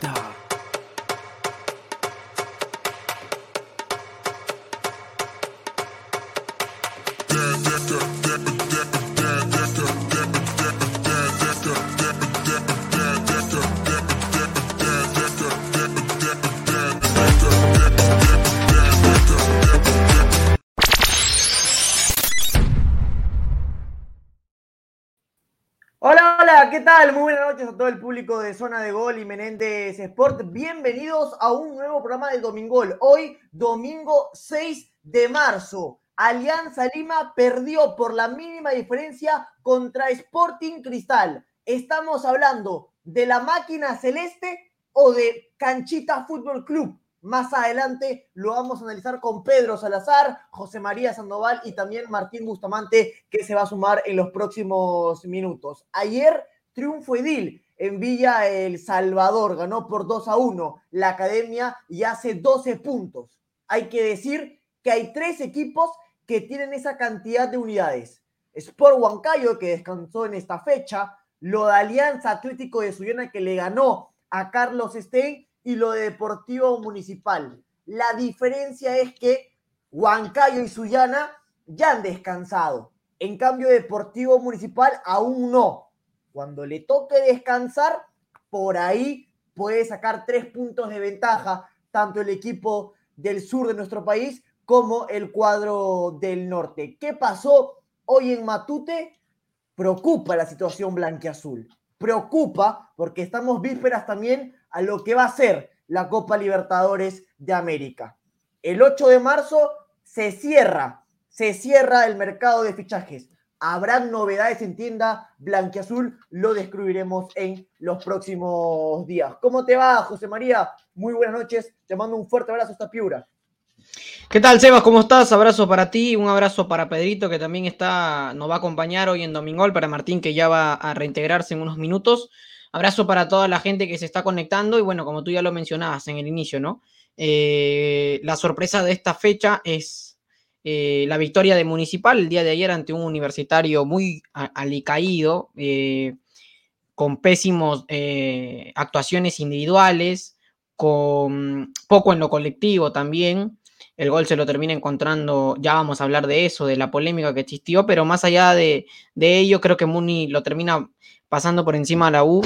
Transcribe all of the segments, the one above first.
Zona de Gol presenta. ¿Qué tal? Muy buenas noches a todo el público de Zona de Gol y Menéndez Sport. Bienvenidos a un nuevo programa del Domingol. Hoy, domingo 6 de marzo. Alianza Lima perdió por la mínima diferencia contra Sporting Cristal. Estamos hablando de la máquina celeste o de Canchita Fútbol Club. Más adelante lo vamos a analizar con Pedro Salazar, José María Sandoval y también Martín Bustamante, que se va a sumar en los próximos minutos. Ayer triunfo Edil en Villa El Salvador, ganó por 2 a 1 la academia y hace 12 puntos. Hay que decir que hay tres equipos que tienen esa cantidad de unidades. Sport Huancayo, que descansó en esta fecha, lo de Alianza Atlético de Suyana, que le ganó a Carlos Stein, y lo de Deportivo Municipal. La diferencia es que Huancayo y Sullana ya han descansado. En cambio, Deportivo Municipal aún no. Cuando le toque descansar, por ahí puede sacar tres puntos de ventaja, tanto el equipo del sur de nuestro país como el cuadro del norte. ¿Qué pasó hoy en Matute? Preocupa la situación blanquiazul. Preocupa porque estamos vísperas también a lo que va a ser la Copa Libertadores de América. El 8 de marzo se cierra, se cierra el mercado de fichajes. Habrán novedades en tienda blanquiazul, lo descubriremos en los próximos días. ¿Cómo te va, José María? Muy buenas noches, te mando un fuerte abrazo hasta Piura. ¿Qué tal, Sebas? ¿Cómo estás? Abrazo para ti, un abrazo para Pedrito, que también está, nos va a acompañar hoy en Domingol, para Martín, que ya va a reintegrarse en unos minutos. Abrazo para toda la gente que se está conectando y bueno, como tú ya lo mencionabas en el inicio, ¿no? Eh, la sorpresa de esta fecha es eh, la victoria de Municipal el día de ayer ante un universitario muy alicaído, eh, con pésimos eh, actuaciones individuales, con poco en lo colectivo también. El gol se lo termina encontrando, ya vamos a hablar de eso, de la polémica que existió, pero más allá de, de ello, creo que Muni lo termina pasando por encima a la U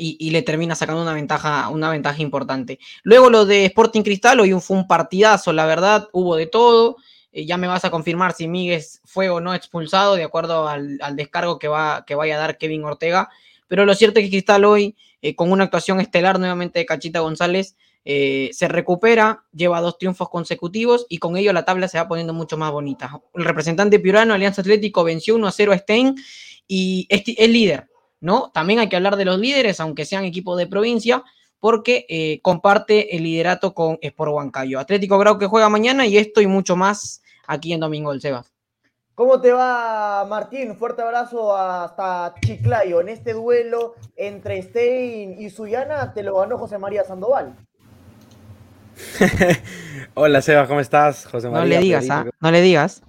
y, le termina sacando una ventaja, una ventaja importante. Luego lo de Sporting Cristal, hoy fue un partidazo, la verdad, hubo de todo. Eh, ya me vas a confirmar si Miguel fue o no expulsado, de acuerdo al, descargo que, va, que vaya a dar Kevin Ortega. Pero lo cierto es que Cristal hoy, eh, con una actuación estelar nuevamente de Cachita González, eh, se recupera, lleva dos triunfos consecutivos y con ello la tabla se va poniendo mucho más bonita. El representante piurano, Alianza Atlético, venció 1 a 0 a Stein y es, es líder, ¿no? También hay que hablar de los líderes, aunque sean equipos de provincia, porque eh, comparte el liderato con Sport Huancayo. Atlético Grau que juega mañana y esto y mucho más aquí en Domingo del Sebas. ¿Cómo te va, Martín? Fuerte abrazo hasta Chiclayo. En este duelo entre Stein y Suyana te lo ganó José María Sandoval. Hola, Sebas, ¿cómo estás? José María. No le digas, ¿ah? No le digas.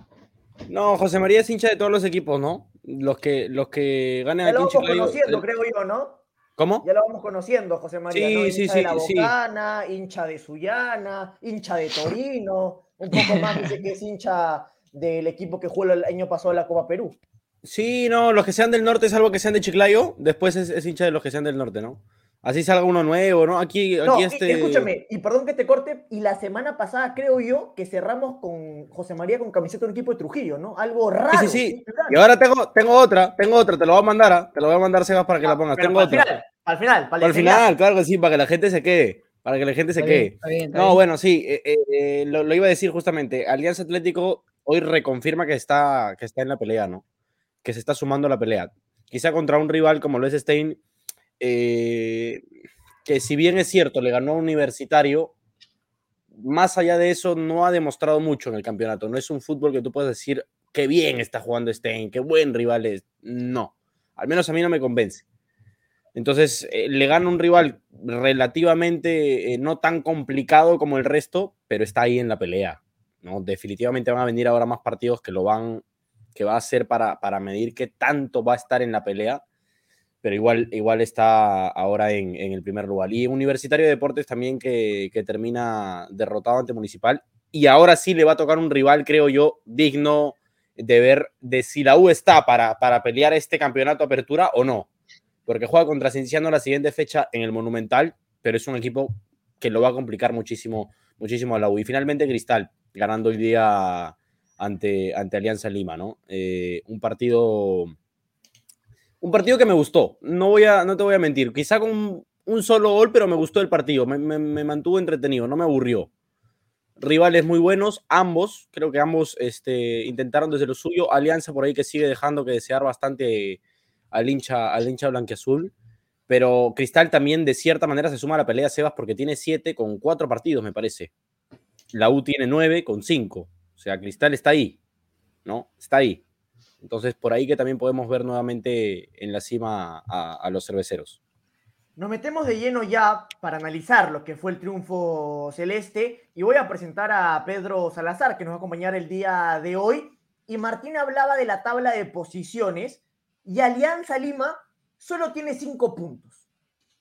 No, José María es hincha de todos los equipos, ¿no? Los que, los que ganan aquí lo en Chiclayo. conociendo, el- creo yo, ¿no? ¿Cómo? Ya lo vamos conociendo, José María. Sí, ¿no? sí, hincha sí, de la. Bocana, hincha de Suyana, hincha de Torino. Un poco más dice que es hincha del equipo que jugó el año pasado la Copa Perú. Sí, no, los que sean del norte, salvo que sean de Chiclayo, después es, es hincha de los que sean del norte, ¿no? Así salga uno nuevo, ¿no? Aquí, No, aquí este. escúchame, y perdón que te corte, y la semana pasada creo yo que cerramos con José María con camiseta de un equipo de Trujillo, ¿no? Algo raro. Sí, sí, sí. Y ahora tengo, tengo otra, tengo otra, te lo voy a mandar, ¿ah? te lo voy a mandar, Sebas, para que la pongas. Pero Tengo el otra. final, el final, para, el final. claro que sí, para que la gente se quede. Para que la gente se Está quede. bien, está bien, está No, bien. bueno, sí, eh, eh, eh, lo, lo iba a decir justamente. Alianza Atlético hoy reconfirma que está, que está en la pelea, ¿no? Que se está sumando a la pelea. Quizá contra un rival como lo es Stein, eh, que si bien es cierto, le ganó a un universitario, más allá de eso, no ha demostrado mucho en el campeonato. No es un fútbol que tú puedas decir qué bien está jugando Stein, qué buen rival es. No, al menos a mí no me convence. Entonces, eh, le gana un rival relativamente eh, no tan complicado como el resto, pero está ahí en la pelea. ¿no? Definitivamente van a venir ahora más partidos que lo van, que va a ser para, para medir qué tanto va a estar en la pelea. Pero igual, igual está ahora en, el primer lugar. Y Universitario de Deportes también que, que, termina derrotado ante Municipal. Y ahora sí le va a tocar un rival, creo yo, digno de ver de si la U está para, para pelear este campeonato apertura o no. Porque juega contra Cienciano la siguiente fecha en el Monumental, pero es un equipo que lo va a complicar muchísimo, muchísimo a la U. Y finalmente Cristal, ganando hoy día ante, ante Alianza Lima, ¿no? Eh, un partido un partido que me gustó, no, voy a, no te voy a mentir, quizá con un, solo gol, pero me gustó el partido, me, mantuvo entretenido, no me aburrió. Rivales muy buenos, ambos, creo que ambos este, intentaron desde lo suyo. Alianza por ahí que sigue dejando que desear bastante al hincha, al hincha blanqueazul. Pero Cristal también, de cierta manera, se suma a la pelea Sebas porque tiene siete con cuatro partidos, me parece. La U tiene nueve con cinco. O sea, Cristal está ahí, ¿no? Está ahí. Entonces, por ahí que también podemos ver nuevamente en la cima a, los cerveceros. Nos metemos de lleno ya para analizar lo que fue el triunfo celeste y voy a presentar a Pedro Salazar, que nos va a acompañar el día de hoy. Y Martín hablaba de la tabla de posiciones y Alianza Lima solo tiene cinco puntos.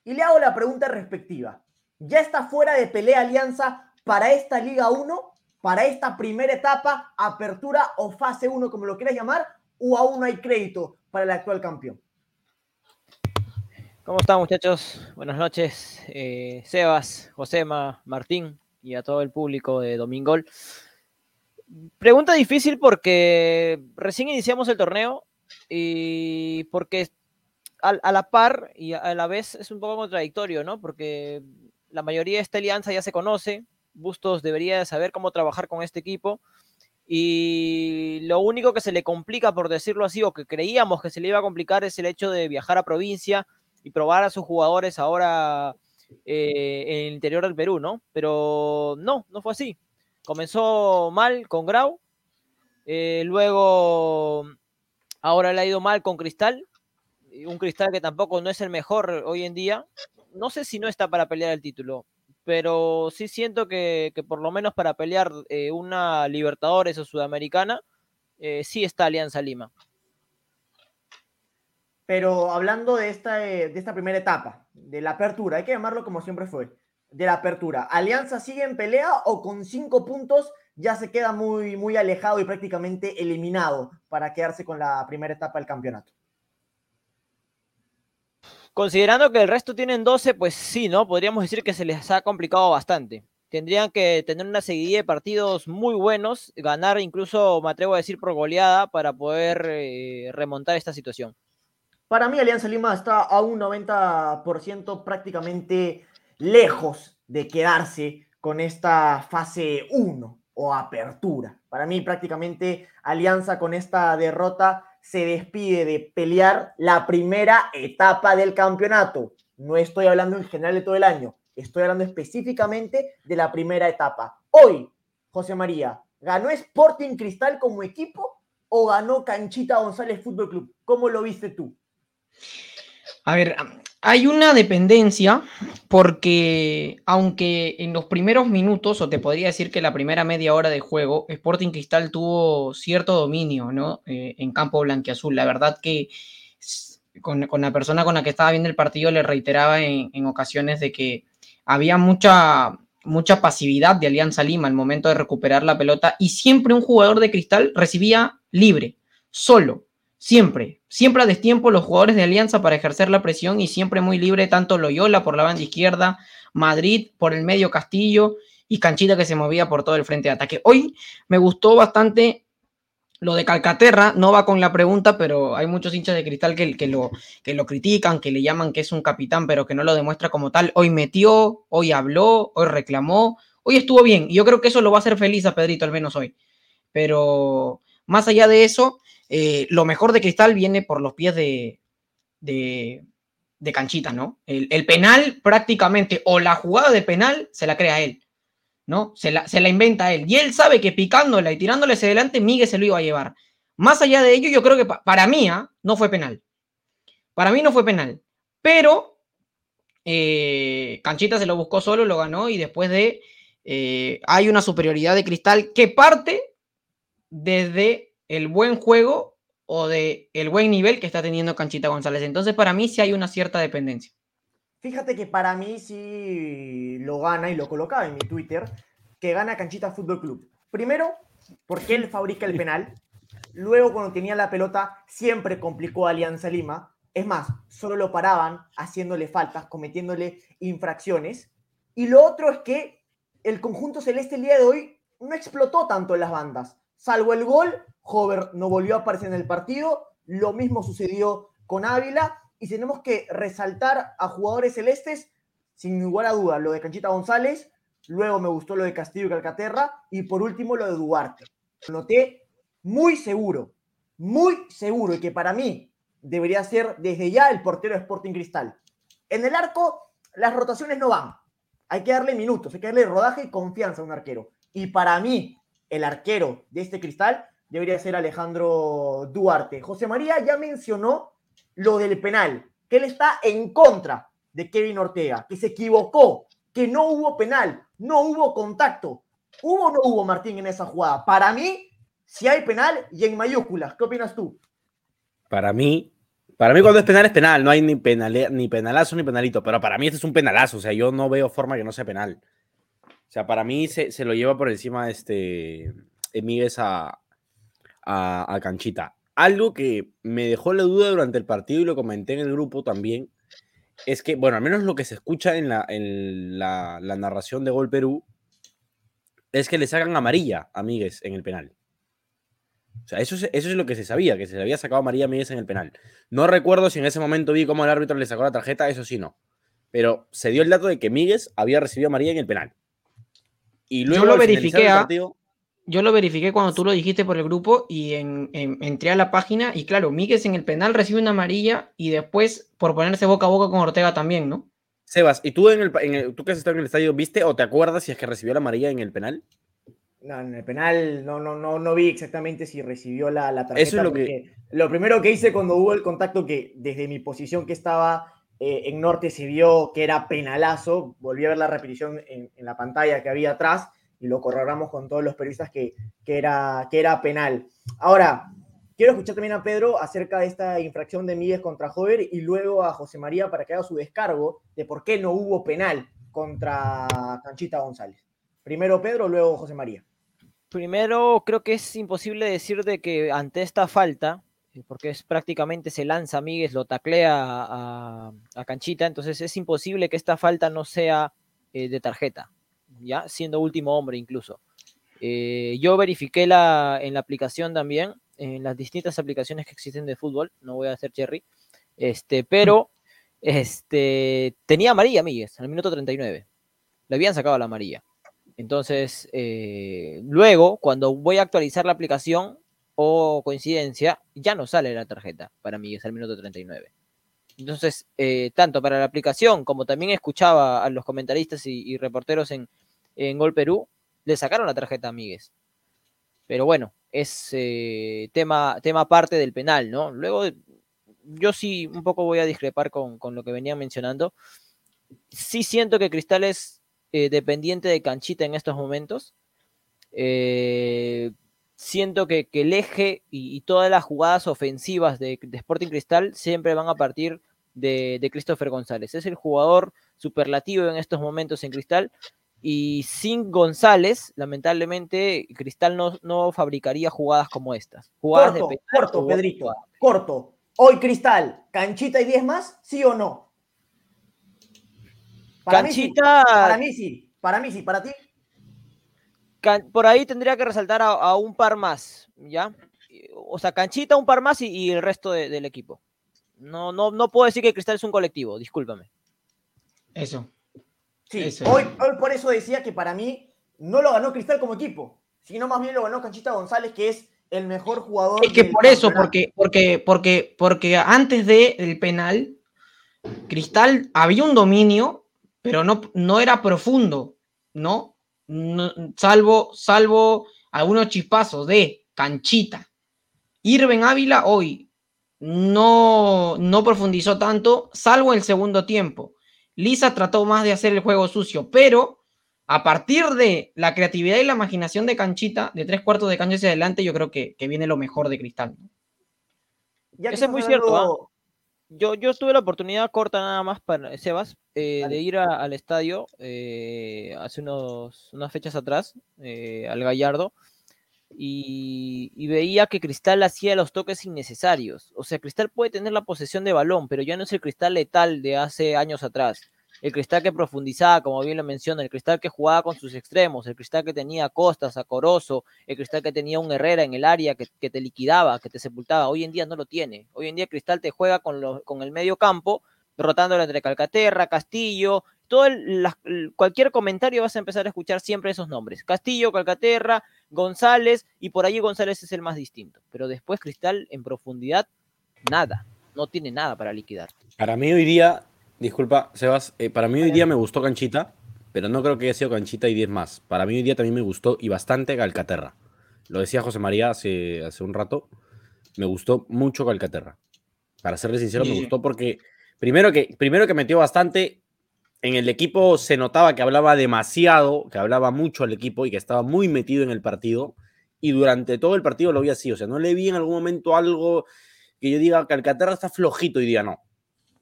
Y le hago la pregunta respectiva. ¿Ya está fuera de pelea Alianza para esta Liga 1, para esta primera etapa, apertura o fase 1, como lo quieras llamar? O aún no hay crédito para el actual campeón? ¿Cómo están muchachos? Buenas noches. Eh, Sebas, Josema, Martín y a todo el público de Domingol. Pregunta difícil porque recién iniciamos el torneo y porque a, la par y a la vez es un poco contradictorio, ¿no? Porque la mayoría de esta alianza ya se conoce, Bustos debería saber cómo trabajar con este equipo y lo único que se le complica, por decirlo así, o que creíamos que se le iba a complicar es el hecho de viajar a provincia y probar a sus jugadores ahora eh, en el interior del Perú, ¿no? Pero no, no fue así. Comenzó mal con Grau, eh, luego ahora le ha ido mal con Cristal, un Cristal que tampoco no es el mejor hoy en día. No sé si no está para pelear el título pero sí siento que, por lo menos para pelear eh, una Libertadores o Sudamericana, eh, sí está Alianza Lima. Pero hablando de esta, eh, de esta primera etapa, de la apertura, hay que llamarlo como siempre fue, de la apertura, ¿Alianza sigue en pelea o con cinco puntos ya se queda muy, muy alejado y prácticamente eliminado para quedarse con la primera etapa del campeonato? Considerando que el resto tienen 12, pues sí, ¿no? Podríamos decir que se les ha complicado bastante. Tendrían que tener una seguidilla de partidos muy buenos, ganar incluso, me atrevo a decir, por goleada para poder eh, remontar esta situación. Para mí, Alianza Lima está a un 90% prácticamente lejos de quedarse con esta fase 1 o apertura. Para mí, prácticamente, Alianza con esta derrota se despide de pelear la primera etapa del campeonato. No estoy hablando en general de todo el año, estoy hablando específicamente de la primera etapa. Hoy, José María, ¿ganó Sporting Cristal como equipo o ganó Canchita González Fútbol Club? ¿Cómo lo viste tú? A ver, hay una dependencia porque aunque en los primeros minutos, o te podría decir que la primera media hora de juego, Sporting Cristal tuvo cierto dominio ¿no? Eh, en campo blanquiazul. La verdad que con, la persona con la que estaba viendo el partido le reiteraba en, ocasiones de que había mucha, mucha pasividad de Alianza Lima al momento de recuperar la pelota y siempre un jugador de Cristal recibía libre, solo Siempre, siempre a destiempo los jugadores de Alianza para ejercer la presión y siempre muy libre tanto Loyola por la banda izquierda, Madrid por el medio Castillo y Canchita que se movía por todo el frente de ataque. Hoy me gustó bastante lo de Calcaterra, no va con la pregunta, pero hay muchos hinchas de cristal que, que, lo, que lo critican, que le llaman que es un capitán, pero que no lo demuestra como tal. Hoy metió, hoy habló, hoy reclamó, hoy estuvo bien. Y yo creo que eso lo va a hacer feliz a Pedrito, al menos hoy. Pero más allá de eso, eh, lo mejor de Cristal viene por los pies de, de, Canchita, ¿no? El, penal prácticamente, o la jugada de penal, se la crea él, ¿no? Se la, se la inventa él. Y él sabe que picándola y tirándole hacia adelante, Miguel se lo iba a llevar. Más allá de ello, yo creo que para mí ¿ah? no fue penal. Para mí no fue penal. Pero eh, Canchita se lo buscó solo, lo ganó y después de... Eh, hay una superioridad de Cristal que parte desde el buen juego o de el buen nivel que está teniendo Canchita González. Entonces, para mí sí hay una cierta dependencia. Fíjate que para mí sí lo gana y lo colocaba en mi Twitter, que gana Canchita Fútbol Club. Primero, porque él fabrica el penal. Luego, cuando tenía la pelota, siempre complicó a Alianza Lima. Es más, solo lo paraban haciéndole faltas, cometiéndole infracciones. Y lo otro es que el conjunto celeste el día de hoy no explotó tanto en las bandas. Salvo el gol, Hover no volvió a aparecer en el partido. Lo mismo sucedió con Ávila. Y tenemos que resaltar a jugadores celestes, sin igual a duda, lo de Canchita González. Luego me gustó lo de Castillo y Calcaterra. Y por último, lo de Duarte. Lo noté muy seguro, muy seguro. Y que para mí debería ser desde ya el portero de Sporting Cristal. En el arco, las rotaciones no van. Hay que darle minutos, hay que darle rodaje y confianza a un arquero. Y para mí, el arquero de este cristal debería ser Alejandro Duarte. José María ya mencionó lo del penal, que él está en contra de Kevin Ortega, que se equivocó, que no hubo penal, no hubo contacto. ¿Hubo o no hubo, Martín, en esa jugada? Para mí, si hay penal y en mayúsculas. ¿Qué opinas tú? Para mí, para mí cuando es penal es penal, no hay ni, penal, ni penalazo ni penalito, pero para mí este es un penalazo, o sea, yo no veo forma que no sea penal. O sea, para mí se, se lo lleva por encima este Emíguez a, a, a, Canchita. Algo que me dejó la duda durante el partido y lo comenté en el grupo también, es que, bueno, al menos lo que se escucha en la, en la, narración de Gol Perú, es que le sacan amarilla a Míguez en el penal. O sea, eso es, eso es lo que se sabía, que se le había sacado a María Míguez en el penal. No recuerdo si en ese momento vi cómo el árbitro le sacó la tarjeta, eso sí no. Pero se dio el dato de que Míguez había recibido a María en el penal. Y luego yo lo verifiqué. ¿ah? Partido, yo lo verifiqué cuando tú lo dijiste por el grupo y en, en, entré a la página y claro, Míguez en el penal recibe una amarilla y después por ponerse boca a boca con Ortega también, ¿no? Sebas, ¿y tú, en el, en el, tú que has estado en el estadio, viste o te acuerdas si es que recibió la amarilla en el penal? No, en el penal no, no, no, no vi exactamente si recibió la, la tarjeta. Eso es lo que. Lo primero que hice cuando hubo el contacto, que desde mi posición que estaba eh, en norte se vio que era penalazo, volví a ver la repetición en, la pantalla que había atrás y lo corroboramos con todos los periodistas que, que, era, que era penal. Ahora, quiero escuchar también a Pedro acerca de esta infracción de Míguez contra Jover y luego a José María para que haga su descargo de por qué no hubo penal contra Canchita González. Primero Pedro, luego José María. Primero, creo que es imposible decir de que ante esta falta, porque es prácticamente se lanza Míguez, lo taclea a, a, Canchita, entonces es imposible que esta falta no sea eh, de tarjeta, ya siendo último hombre incluso. Eh, yo verifiqué la, en la aplicación también, en las distintas aplicaciones que existen de fútbol, no voy a hacer cherry, este, pero este, tenía amarilla en el minuto 39. Le habían sacado la amarilla. Entonces, eh, luego, cuando voy a actualizar la aplicación o coincidencia, ya no sale la tarjeta para mí, es el minuto 39. Entonces, eh, tanto para la aplicación como también escuchaba a los comentaristas y, reporteros en, en, Gol Perú, le sacaron la tarjeta a Míguez. Pero bueno, es eh, tema, tema parte del penal, ¿no? Luego, yo sí un poco voy a discrepar con, con lo que venía mencionando. Sí siento que Cristales eh, dependiente de canchita en estos momentos. Eh, siento que, que, el eje y, y, todas las jugadas ofensivas de, de, Sporting Cristal siempre van a partir de, de Christopher González. Es el jugador superlativo en estos momentos en Cristal. Y sin González, lamentablemente, Cristal no, no fabricaría jugadas como estas. Jugadas corto, de corto, Pedrito, corto. Hoy Cristal, ¿canchita y 10 más? ¿Sí o no? Para Canchita. Mí sí. Para mí sí. Para mí sí. ¿Para ti? Can... Por ahí tendría que resaltar a, a, un par más, ¿ya? O sea, Canchita, un par más y, y el resto de, del equipo. No, no, no puedo decir que Cristal es un colectivo, discúlpame. Eso. Sí, eso. Hoy, hoy por eso decía que para mí no lo ganó Cristal como equipo, sino más bien lo ganó Canchita González, que es el mejor jugador. Es que por eso, porque, porque, porque, porque antes del de penal, Cristal había un dominio pero no, no era profundo, ¿no? No salvo, salvo algunos chispazos de canchita. Irven Ávila hoy no, no profundizó tanto, salvo el segundo tiempo. Lisa trató más de hacer el juego sucio, pero a partir de la creatividad y la imaginación de Canchita, de tres cuartos de cancha hacia adelante, yo creo que, que viene lo mejor de Cristal. Ya que Eso es muy cierto, Yo, yo tuve la oportunidad corta nada más para Sebas eh, de ir a- al estadio eh, hace unos, unas fechas atrás, eh, al Gallardo, y, y veía que Cristal hacía los toques innecesarios. O sea, Cristal puede tener la posesión de balón, pero ya no es el Cristal letal de hace años atrás. El Cristal que profundizaba, como bien lo menciona, el Cristal que jugaba con sus extremos, el Cristal que tenía Costas, a el Cristal que tenía un Herrera en el área que, te liquidaba, que te sepultaba. Hoy en día no lo tiene. Hoy en día Cristal te juega con, el medio campo, rotándolo entre Calcaterra, Castillo, todo el- el- cualquier comentario vas a empezar a escuchar siempre esos nombres. Castillo, Calcaterra, González, y por ahí González es el más distinto. Pero después Cristal en profundidad, nada. No tiene nada para liquidar. Para mí hoy día, disculpa, Sebas, eh, para mí hoy día me gustó Canchita, pero no creo que haya sido Canchita y 10 más. Para mí hoy día también me gustó y bastante Calcaterra. Lo decía José María hace, hace un rato, me gustó mucho Calcaterra. Para serle sincero, Sí, me gustó porque primero que, primero que metió bastante, en el equipo se notaba que hablaba demasiado, que hablaba mucho al equipo y que estaba muy metido en el partido. Y durante todo el partido lo vi así, o sea, no le vi en algún momento algo que yo diga Calcaterra está flojito hoy día, no.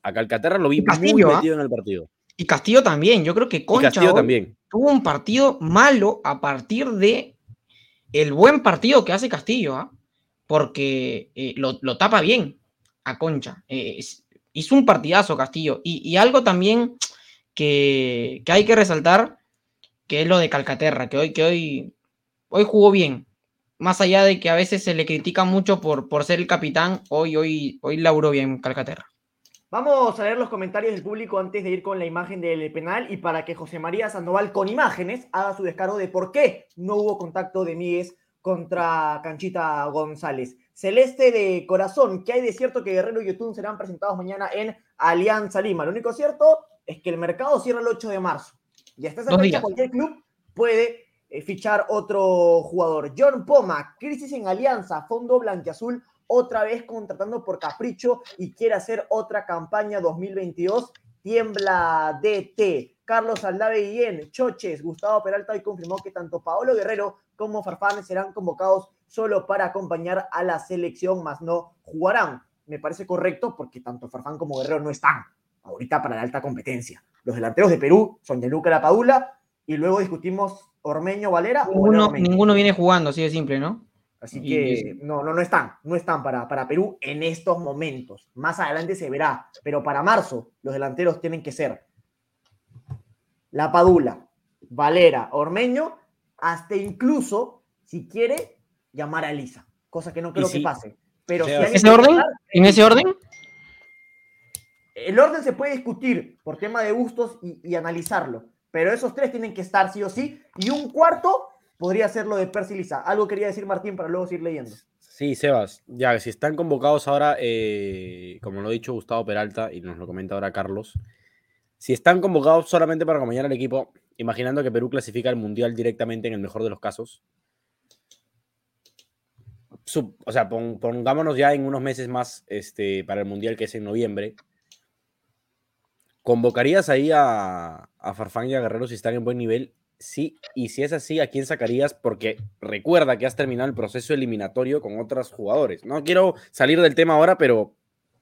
A Calcaterra lo vi Castillo, muy ¿ah? metido en el partido. Y Castillo también. Yo creo que Y Concha Castillo también. tuvo un partido malo a partir de el buen partido que hace Castillo, ¿ah? porque eh, lo, lo tapa bien a Concha. Eh, es- hizo un partidazo Castillo. Y, y algo también que, que hay que resaltar, que es lo de Calcaterra, que hoy, que hoy, hoy jugó bien. Más allá de que a veces se le critica mucho por, por ser el capitán, hoy, hoy, hoy laburó bien Calcaterra. Vamos a leer los comentarios del público antes de ir con la imagen del penal y para que José María Sandoval con imágenes haga su descargo de por qué no hubo contacto de Míguez contra Canchita González. Celeste de corazón, ¿qué hay de cierto que Guerrero y Yotun serán presentados mañana en Alianza Lima? Lo único cierto es que el mercado cierra el 8 de marzo. Y hasta esa fecha cualquier club puede eh, fichar otro jugador. John Poma, crisis en Alianza, fondo blanquiazul otra vez contratando por capricho y quiere hacer otra campaña 2022. Tiembla DT. Carlos Aldave Guillén, Choches, Gustavo Peralta hoy confirmó que tanto Paolo Guerrero como Farfán serán convocados solo para acompañar a la selección, más no jugarán. Me parece correcto porque tanto Farfán como Guerrero no están ahorita para la alta competencia. Los delanteros de Perú son Gianluca Lapadula y luego discutimos Ormeño Valera. o Valera Ninguno, Ormeño. ninguno viene jugando, así de simple, ¿no? Así Y- que no, no, no están, no están para, para Perú en estos momentos. Más adelante se verá, pero para marzo los delanteros tienen que ser La Padula, Valera, Ormeño, hasta incluso, si quiere, llamar a Elisa, cosa que no creo si- que pase. Pero si alguien ¿Ese orden? ¿En ese orden? el orden se puede discutir por tema de gustos y, y analizarlo, pero esos tres tienen que estar sí o sí, y un cuarto podría ser lo de Percy Lisa. Algo quería decir Martín para luego seguir leyendo. Sí, Sebas, ya, si están convocados ahora, eh, como lo ha dicho Gustavo Peralta y nos lo comenta ahora Carlos, si están convocados solamente para acompañar al equipo, imaginando que Perú clasifica al Mundial directamente en el mejor de los casos, o sea, pon- pongámonos ya en unos meses más este, para el Mundial que es en noviembre, ¿convocarías ahí a, a Farfán y a Guerrero si están en buen nivel? Sí, y si es así, ¿a quién sacarías? Porque recuerda que has terminado el proceso eliminatorio con otros jugadores. No quiero salir del tema ahora, pero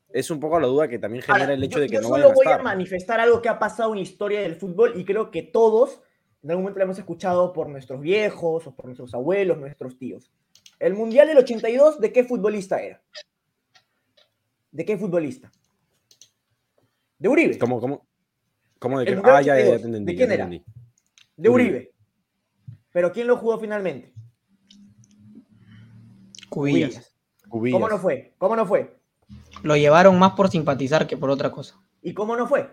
es un poco la duda que también genera Ahora, el hecho yo- de que yo no solo a voy a estar. manifestar algo que ha pasado en la historia del fútbol y creo que todos en algún momento lo hemos escuchado por nuestros viejos o por nuestros abuelos, nuestros tíos. El Mundial del 82, ¿de qué futbolista era? ¿De qué futbolista? De Uribe. ¿Cómo, cómo, cómo de qué? Ah, ya, ya, ya 82, te entendí. ¿de ya quién era? entendí. De Uribe. Uribe. Pero ¿quién lo jugó finalmente? Cubillas. Cubillas. ¿Cómo no fue? ¿Cómo no fue? Lo llevaron más por simpatizar que por otra cosa. ¿Y cómo no fue?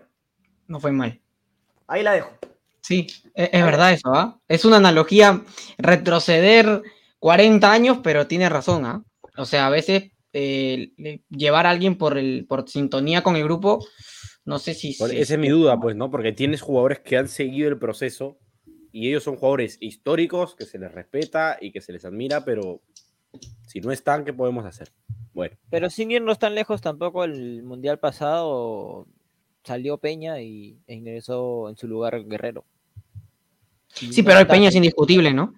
No fue mal. Ahí la dejo. Sí, e- es, verdad eso, ¿ah? Es una analogía retroceder 40 años, pero tiene razón, ¿ah? O sea, a veces eh, le- llevar a alguien por, el, por sintonía con el grupo, no sé si... Si- esa es mi duda, pues, ¿no? Porque tienes jugadores que han seguido el proceso y ellos son jugadores históricos que se les respeta y que se les admira, pero si no están, ¿qué podemos hacer? Bueno, Pero sin irnos tan lejos, tampoco el mundial pasado salió Peña y e ingresó en su lugar Guerrero. Y Sí, no pero el Peña es indiscutible, ¿no?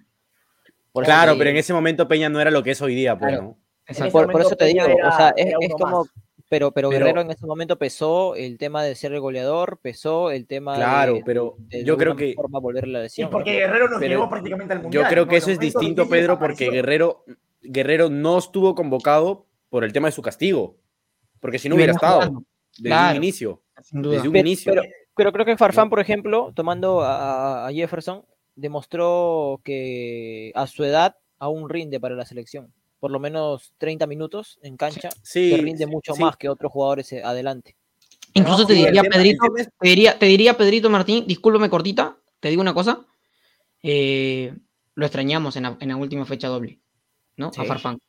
por claro, pero en ese momento Peña no era lo que es hoy día, pues, Claro. ¿no? Por, por eso te digo, o sea, es, como, más. Pero, pero Pero- Guerrero en ese momento pesó el tema de ser el goleador, pesó el tema Claro, de, pero de, de yo creo que- forma volver la Y lesión. porque ¿no? Guerrero nos Pero llevó prácticamente al mundial. Yo creo ¿no? que eso es distinto, Pedro, porque. Guerrero, Guerrero no estuvo convocado por el tema de su castigo. Porque si no Y hubiera estado jugando, desde Claro. un inicio. sin duda. Desde un Pero- inicio. pero- Pero creo que Farfán, por ejemplo, tomando a, a Jefferson, demostró que a su edad aún rinde para la selección. Por lo menos 30 minutos en cancha, sí, que rinde sí, mucho sí. más que otros jugadores eh, adelante. Incluso No, te el diría, Pedrito, el es- te diría, te diría, Pedrito Martín, discúlpame cortita, te digo una cosa. eh, lo extrañamos en la, en la última fecha doble, ¿no? Sí. A Farfán.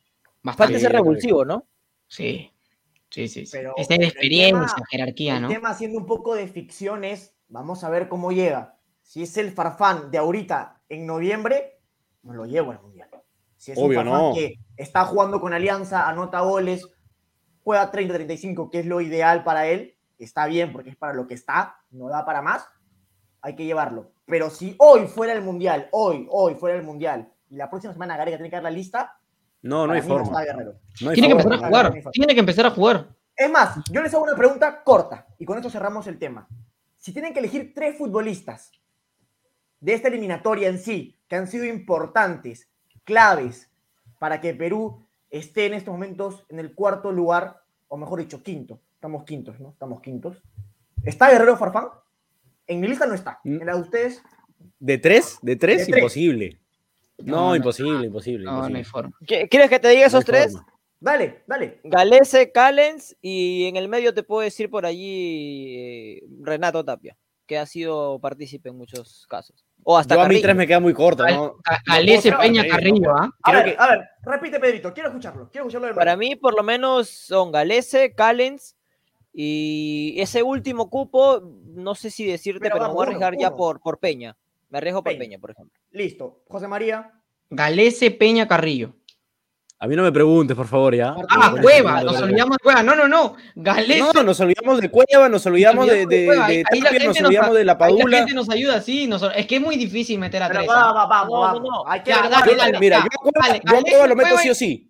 Bastante. Que- revulsivo, ¿no? Sí, sí, sí. sí. Pero es el experiencia, tema- jerarquía, el ¿no? tema haciendo un poco de ficciones, vamos a ver cómo llega. Si es el Farfán de ahorita en noviembre, me lo llevo al mundial. Si es Obvio, un Farfán no. que está jugando con Alianza, anota goles, juega 30-35, que es lo ideal para él, está bien porque es para lo que está, no da para más, hay que llevarlo. Pero si hoy fuera el mundial, hoy, hoy fuera el mundial, y la próxima semana Gareca tiene que dar la lista, No, no hay no forma. está Guerrero. No hay Tiene que empezar a jugar, tiene que empezar a jugar. Es más, yo les hago una pregunta corta y con esto cerramos el tema. Si tienen que elegir tres futbolistas de esta eliminatoria en sí, que han sido importantes, claves, para que Perú esté en estos momentos en el cuarto lugar, o mejor dicho, quinto. Estamos quintos, ¿no? Estamos quintos. ¿Está Guerrero Farfán? En mi lista no está. En la de ustedes, ¿De tres? ¿De tres? De tres. Imposible. No, No, no. imposible, imposible. No, no hay forma. ¿Qué- ¿Quieres que te diga esos tres? forma. dale, dale. Galese, Callens y en el medio te puedo decir por allí eh, Renato Tapia, que ha sido partícipe en muchos casos. O hasta Yo a mí tres me queda muy corto, puedo Peña, Carrillo, ¿ah? A ver, que- a ver, repite Pedrito, quiero escucharlo, quiero escucharlo de nuevo. Para mí, por lo menos, son Galese, Callens y ese último cupo, no sé si decirte, Pero pero, me voy a uno, arriesgar ya uno. por, por Peña. Me arriesgo por Peña. Peña, por ejemplo. Listo. José María. Galese, Peña, Carrillo. A mí no me preguntes, por favor, ya. Ah, Martín, Cueva, nos olvidamos de Cueva. No, no, no. Galese. No, nos olvidamos de Cueva, nos olvidamos de, olvidamos de de, Cueva, ahí- de ahí la Tapia, nos gente nos- olvidamos de la Ahí la Padula. gente nos ayuda, sí. nos- es que es muy difícil meter a Pero tres. va, ¿ah? va, vamos, No, no. Hay que Ya, dale, dale, mira, ya. yo Cueva, Dale, yo Cueva lo meto Cueva sí o sí.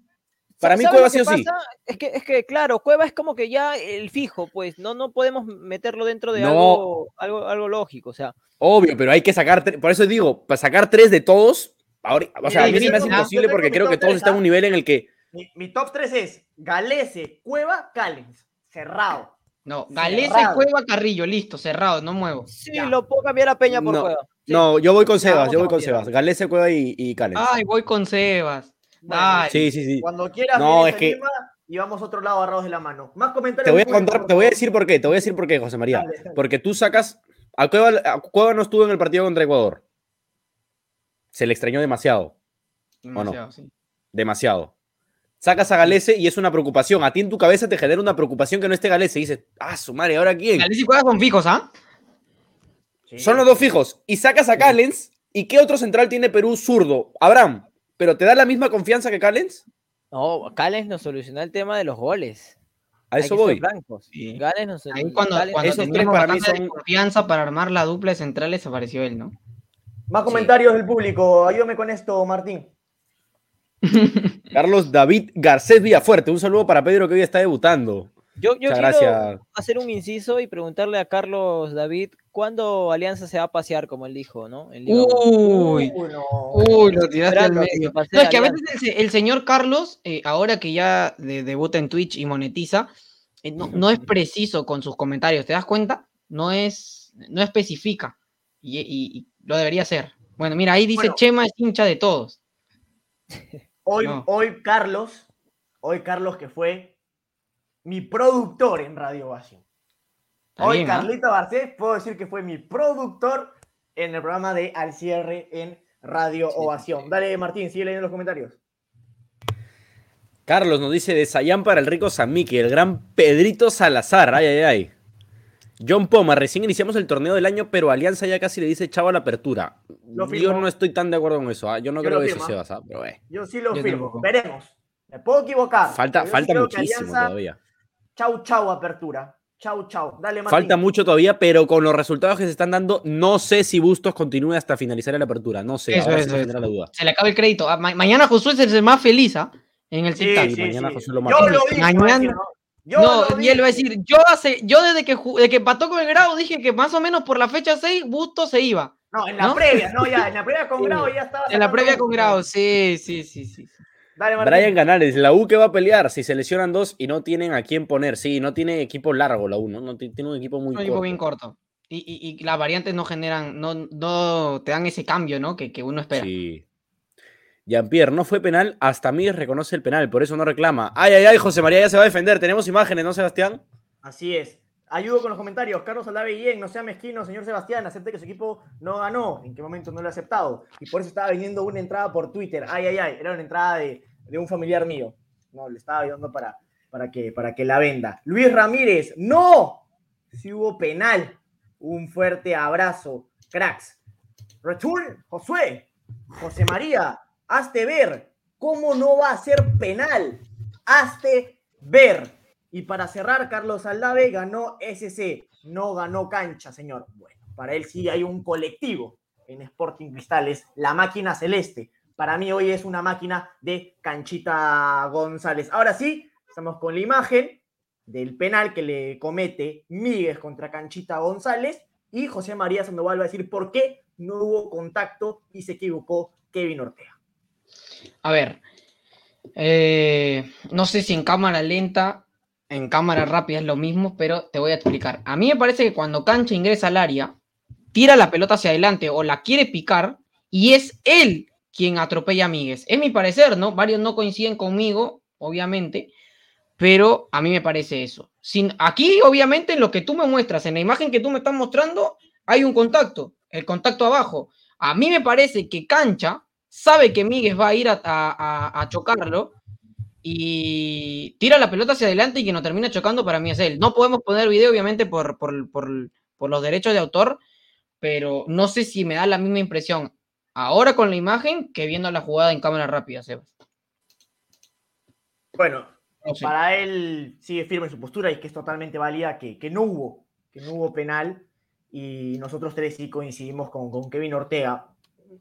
Para mí ¿Sabes Cueva sí o sí. Es que, es que, claro, Cueva es como que ya el fijo, pues, no, no podemos meterlo dentro de No. algo, algo, algo lógico, o sea. Obvio, pero hay que sacar, por eso digo, para sacar tres de todos, ahora, o sea, a mí se me hace imposible porque creo que todos están en ¿ah? un nivel en el que Mi, mi top 3 es Galese, Cueva, Callens. Cerrado. No, Galese. Cueva, Carrillo. Listo, cerrado, no muevo. Sí, Ya. lo puedo cambiar a Peña por No, Cueva. Sí. No, yo voy con Sebas, vamos yo a voy con. Sebas. Galese, Cueva y, y Callens. Ay, voy con Sebas. Bueno. Sí, sí, sí. Cuando quieras, No, es a que- Lima y vamos a otro lado agarrados de la mano. Más comentarios. Te voy a contar, te voy a decir por qué, te voy a decir por qué, José María. Dale, dale. Porque tú sacas. A Cueva, a Cueva no estuvo en el partido contra Ecuador. Se le extrañó demasiado. Demasiado, sí. Demasiado. Sacas a Galese y es una preocupación. A ti en tu cabeza te genera una preocupación que no esté Galese. Y dices, ah, su madre, ¿ahora quién? Galese y Cueva son fijos, ¿ah? Sí. Son los dos fijos. Y sacas a Callens. ¿Y qué otro central tiene Perú zurdo? Abraham. ¿Pero te da la misma confianza que Callens? No, Callens nos solucionó el tema de los goles. A eso voy. Sí. Gales nos Ahí cuando, cuando esos tres teníamos para mí bastante son- confianza para armar la dupla de centrales apareció él, ¿no? Más comentarios del público. Ayúdame con esto, Martín. Carlos David Garcés Villafuerte. Un saludo para Pedro que hoy está debutando. Yo, quiero gracias. hacer un inciso y preguntarle a Carlos David cuándo Alianza se va a pasear, como él dijo, ¿no? Uy, Uy, no. uy, lo tiraste al medio. No, es que a veces el, se- el señor Carlos, eh, ahora que ya de- debuta en Twitch y monetiza, eh, no, no es preciso con sus comentarios, ¿te das cuenta? No es, no especifica y, y- y lo debería hacer. Bueno, mira, ahí dice Bueno. Chema es hincha de todos. Hoy, No. hoy Carlos, hoy Carlos que fue mi productor en Radio Ovación. Está Hoy bien, ¿ah? Carlito Garcés, puedo decir que fue mi productor en el programa de Al Cierre en Radio Sí, Ovación. Dale, Martín, sigue leyendo los comentarios. Carlos nos dice de Sayán para el rico San Miki, el gran Pedrito Salazar. Ay, ay, ay. John Poma, recién iniciamos el torneo del año, pero Alianza ya casi le dice chavo a la apertura. Lo Yo no estoy tan de acuerdo con eso. ¿ah? Yo no Yo creo lo eso. Sebas. ¿ah? Pero, eh, Yo sí lo Yo firmo. tampoco. Veremos. Me puedo equivocar. falta yo sí falta muchísimo Alianza, todavía. Chau, chau, apertura. Chau, chau. Dale, Martín. Falta mucho todavía, pero con los resultados que se están dando, no sé si Bustos continúe hasta finalizar la apertura. No sé. Eso, eso, genera la duda. Se le acaba el crédito. Ah, ma- mañana Josué es el más feliz, en el Sí, sí, mañana sí. José lo Yo marca. lo dije, Mañana-. Yo no, y él va a decir, yo hace, yo desde que ju- de que empató con el grado dije que más o menos por la fecha 6 Busto se iba. No, en la ¿no? previa, no, ya, en la previa con Sí. Grau ya estaba. En la previa con grado, sí, sí, sí, sí. Dale. Brian Canales, la U que va a pelear si se lesionan dos y no tienen a quién poner. Sí, no tiene equipo largo la U, ¿no? No ti- tiene un equipo muy Un equipo corto. bien corto. Y, y- y las variantes no generan, no, no te dan ese cambio, ¿no? Que, que uno espera. Sí. Jean-Pierre, no fue penal, hasta mí reconoce el penal, por eso no reclama. Ay, ay, ay, José María ya se va a defender. Tenemos imágenes, ¿no, Sebastián? Así es. Ayudo con los comentarios. Carlos Aldave Guillén, no sea mezquino, señor Sebastián, acepte que su equipo no ganó. ¿En qué momento no lo ha aceptado? Y por eso estaba viniendo una entrada por Twitter. Ay, ay, ay. Era una entrada de, de un familiar mío. No, le estaba ayudando para, para, que, para que la venda. Luis Ramírez, ¡no! Si hubo penal. Un fuerte abrazo, cracks. Return, Josué. José María, hazte ver. ¿Cómo no va a ser penal? Hazte ver. Y para cerrar, Carlos Aldave ganó SC, no ganó cancha, señor. Bueno, para él sí hay un colectivo en Sporting Cristales, la máquina celeste. Para mí hoy es una máquina de Canchita González. Ahora sí, estamos con la imagen del penal que le comete Míguez contra Canchita González y José María Sandoval va a decir por qué no hubo contacto y se equivocó Kevin Ortega. A ver, eh, no sé si en cámara lenta, en cámara rápida es lo mismo, pero te voy a explicar. A mí me parece que cuando Cancha ingresa al área, tira la pelota hacia adelante o la quiere picar y es él quien atropella a Míguez. Es mi parecer, ¿no? Varios no coinciden conmigo, obviamente, pero a mí me parece eso. Sin, aquí, obviamente, en lo que tú me muestras, en la imagen que tú me estás mostrando, hay un contacto, el contacto abajo. A mí me parece que Cancha sabe que Míguez va a ir a, a- a chocarlo y tira la pelota hacia adelante y que no termina chocando para mí es él. No podemos poner video, obviamente, por, por, por- por los derechos de autor, pero no sé si me da la misma impresión ahora con la imagen que viendo la jugada en cámara rápida, Sebas. Bueno, para él sigue firme su postura y que es totalmente válida que, que no hubo, que no hubo penal y nosotros tres sí coincidimos con, con Kevin Ortega.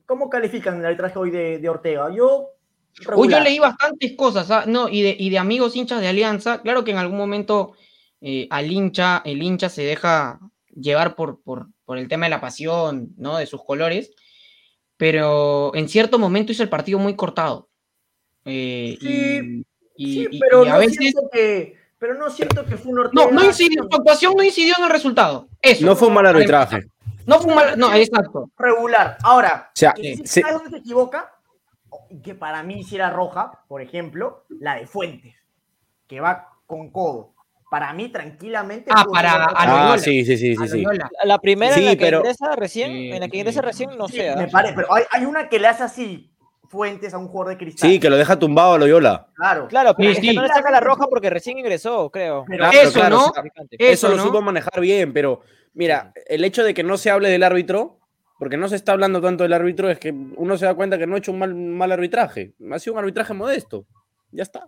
¿Cómo califican el arbitraje hoy de, de Ortega? Yo Uy, yo leí bastantes cosas, ¿ah? no, y de, y de amigos hinchas de Alianza. Claro que en algún momento eh, al hincha, el hincha se deja llevar por, por, por el tema de la pasión, ¿no? De sus colores, pero en cierto momento hizo el partido muy cortado. Eh, Sí, y, y- Sí, y- pero, y a no veces... siento que, pero no siento que fue un Ortega. No, no incidió, su actuación no incidió en el resultado. Eso. No fue un mal arbitraje. No fue un mal, no, exacto. regular. Ahora, sea, que sí, sí. ¿sabes dónde se equivoca? Y Que para mí si era roja, por ejemplo, la de Fuentes, que va con codo. Para mí, tranquilamente. Ah, para- Ah, sí, sí, sí, sí. La primera Sí, en la que pero- ingresa recién, Sí, en la que ingresa recién, no Sí, sé. ¿ah? me parece, pero hay, hay una que le hace así Fuentes a un jugador de cristal. Sí, que lo deja tumbado a Loyola. Claro. Claro, pero Sí, es que sí. no le saca la roja porque recién ingresó, creo. Pero Claro, eso, claro, ¿no? Eso, lo ¿no? supo manejar bien, pero mira, el hecho de que no se hable del árbitro, porque no se está hablando tanto del árbitro, es que uno se da cuenta que no ha hecho un mal, mal arbitraje. Ha sido un arbitraje modesto. Ya está.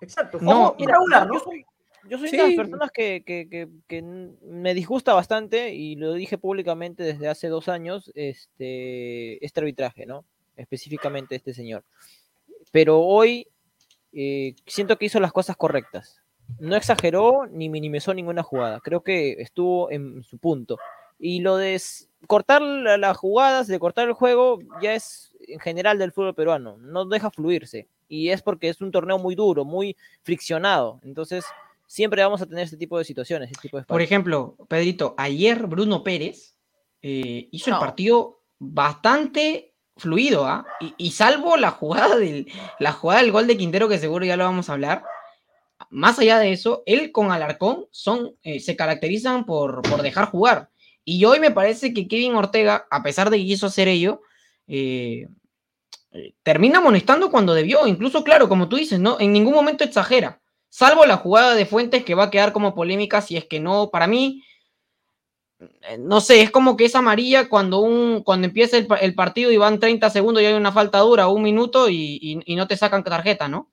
Exacto. No, Mira, regular, ¿no? yo soy, yo soy Sí. de las personas que, que- que- que me disgusta bastante, y lo dije públicamente desde hace dos años, este, este arbitraje, ¿no? Específicamente este señor. Pero hoy eh, siento que hizo las cosas correctas. No exageró ni minimizó ninguna jugada. Creo que estuvo en su punto. Y lo de cortar la- las jugadas, de cortar el juego, ya es en general del fútbol peruano. No deja fluirse. Y es porque es un torneo muy duro, muy friccionado. Entonces, siempre vamos a tener este tipo de situaciones, este tipo de Por ejemplo, Pedrito, ayer Bruno Pérez eh, hizo No. el partido bastante fluido, ¿ah? Y, y salvo la jugada del, la jugada del gol de Quintero, que seguro ya lo vamos a hablar, más allá de eso, él con Alarcón son, eh, se caracterizan por, por dejar jugar. Y hoy me parece que Kevin Ortega, a pesar de que quiso hacer ello, eh, eh, termina amonestando cuando debió. Incluso, claro, como tú dices, ¿no? En ningún momento exagera. Salvo la jugada de Fuentes que va a quedar como polémica si es que no, para mí, no sé, es como que es amarilla cuando, un, cuando empieza el, pa- el partido y van 30 segundos y hay una falta dura, un minuto y, y- no te sacan tarjeta, ¿no?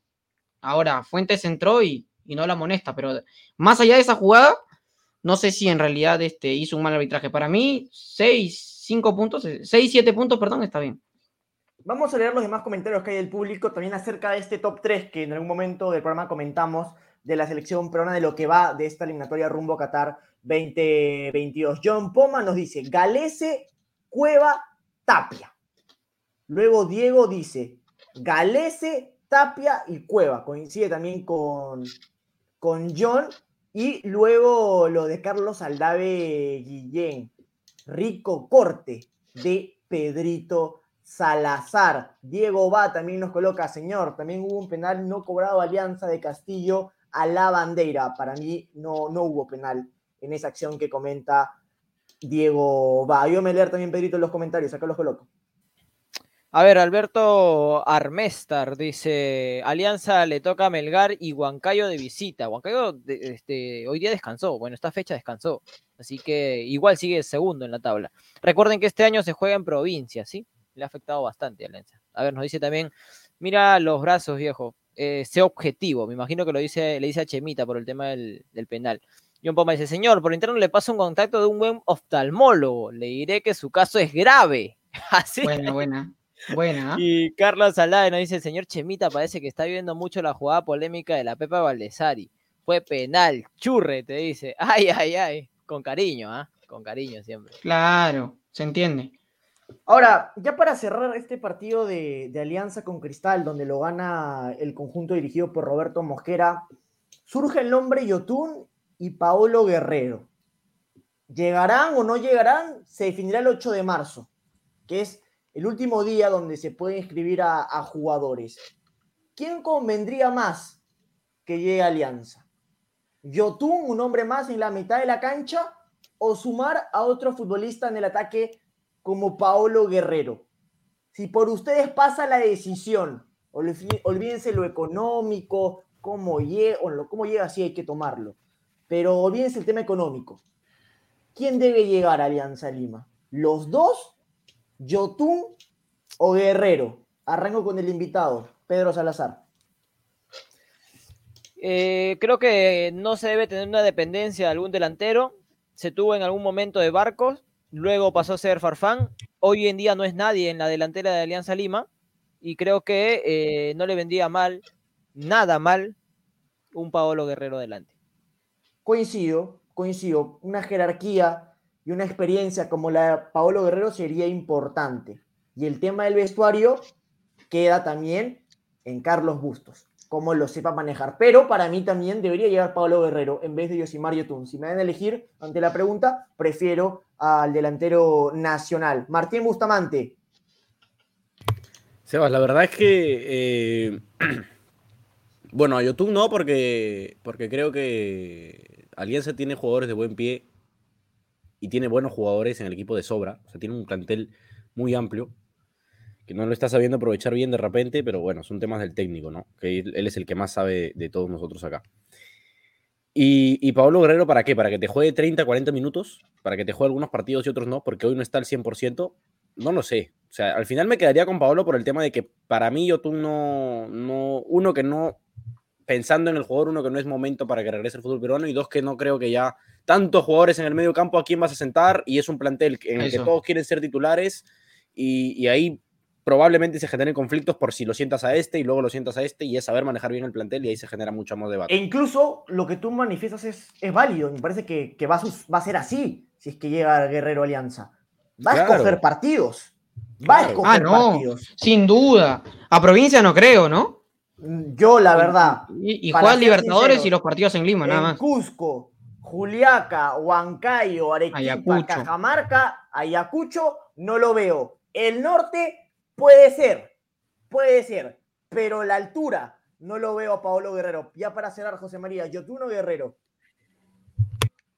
Ahora, Fuentes entró y, y no la amonesta, pero más allá de esa jugada, no sé si en realidad este, hizo un mal arbitraje. Para mí, 6, 5 puntos, 6, 7 puntos, perdón, está bien. Vamos a leer los demás comentarios que hay del público también acerca de este top 3 que en algún momento del programa comentamos de la selección peruana de lo que va de esta eliminatoria rumbo a Qatar 2022. John Poma nos dice Galese, Cueva, Tapia. Luego Diego dice Galese, Tapia y Cueva. Coincide también con, con John. Y luego lo de Carlos Aldave Guillén. Rico corte de Pedrito Salazar. Diego Va también nos coloca, señor, también hubo un penal no cobrado Alianza de Castillo a la bandera. Para mí no, no hubo penal en esa acción que comenta Diego Va. Yo me leer también, Pedrito, en los comentarios, acá los coloco. A ver, Alberto Armestar dice, Alianza le toca a Melgar y Huancayo de visita. Huancayo este, hoy día descansó, bueno, esta fecha descansó, así que igual sigue segundo en la tabla. Recuerden que este año se juega en provincia, ¿sí? Le ha afectado bastante a Alianza. A ver, nos dice también, mira los brazos, viejo, eh, sé objetivo, me imagino que lo dice, le dice a Chemita por el tema del, del penal. John Poma dice, señor, por interno le pasa un contacto de un buen oftalmólogo, le diré que su caso es grave. Así. Buena, buena. Buena. Y Carlos Salade nos dice, el señor Chemita parece que está viendo mucho la jugada polémica de la Pepa Valdesari. Fue penal, churre, te dice. Ay, ay, ay. Con cariño, ¿ah? Con cariño siempre. Claro, se entiende. Ahora, ya para cerrar este partido de, de, Alianza con Cristal, donde lo gana el conjunto dirigido por Roberto Mosquera, surge el nombre Yotun y Paolo Guerrero. ¿Llegarán o no llegarán? Se definirá el 8 de marzo, que es el último día donde se puede inscribir a, jugadores. ¿Quién convendría más que llegue a Alianza? ¿Yotun, un hombre más en la mitad de la cancha? ¿O sumar a otro futbolista en el ataque como Paolo Guerrero? Si por ustedes pasa la decisión, olvídense lo económico, cómo llega, cómo llega, sí hay que tomarlo. Pero olvídense el tema económico. ¿Quién debe llegar a Alianza Lima? ¿Los dos ¿Yotun o Guerrero? Arranco con el invitado, Pedro Salazar. Eh, creo que no se debe tener una dependencia de algún delantero. Se tuvo en algún momento de Barcos, luego pasó a ser Farfán. Hoy en día no es nadie en la delantera de Alianza Lima y creo que eh, no le vendría mal, nada mal, un Paolo Guerrero delante. Coincido, coincido. Una jerarquía y una experiencia como la de Paolo Guerrero sería importante. Y el tema del vestuario queda también en Carlos Bustos, como lo sepa manejar. Pero para mí también debería llegar Paolo Guerrero en vez de Yosimar Yotun. Si me dan a elegir ante la pregunta, prefiero al delantero nacional. Martín Bustamante. Sebas, la verdad es que. Eh, bueno, a Yotun no, porque, porque creo que Alianza tiene jugadores de buen pie y tiene buenos jugadores en el equipo de sobra. O sea, tiene un plantel muy amplio que no lo está sabiendo aprovechar bien de repente, pero bueno, son temas del técnico, ¿no? Que él es el que más sabe de todos nosotros acá. Y, y Pablo Guerrero, ¿para qué? ¿Para que te juegue 30, 40 minutos? ¿Para que te juegue algunos partidos y otros no? Porque hoy no está al 100%. No lo sé. O sea, al final me quedaría con Pablo por el tema de que para mí Yotun no, no, uno que no, pensando en el jugador, uno que no es momento para que regrese el fútbol peruano y dos que no creo que ya tantos jugadores en el medio campo a quién vas a sentar y es un plantel en el que todos quieren ser titulares y, y, ahí probablemente se generen conflictos por si lo sientas a este y luego lo sientas a este y es saber manejar bien el plantel y ahí se genera mucho más debate. E incluso lo que tú manifiestas es, es válido, me parece que, que va, a, va, a, ser así si es que llega Guerrero Alianza. Va claro. a escoger partidos. Va a escoger ah, no, partidos. Sin duda. A provincia no creo, ¿no? Yo, la verdad. Y, y Libertadores sincero, y los partidos en Lima, en nada más. Cusco, Juliaca, Huancayo, Arequipa, Ayacucho. Cajamarca, Ayacucho, no lo veo. El norte puede ser, puede ser, pero la altura no lo veo a Paolo Guerrero. Ya para cerrar, José María, Yotuno Guerrero.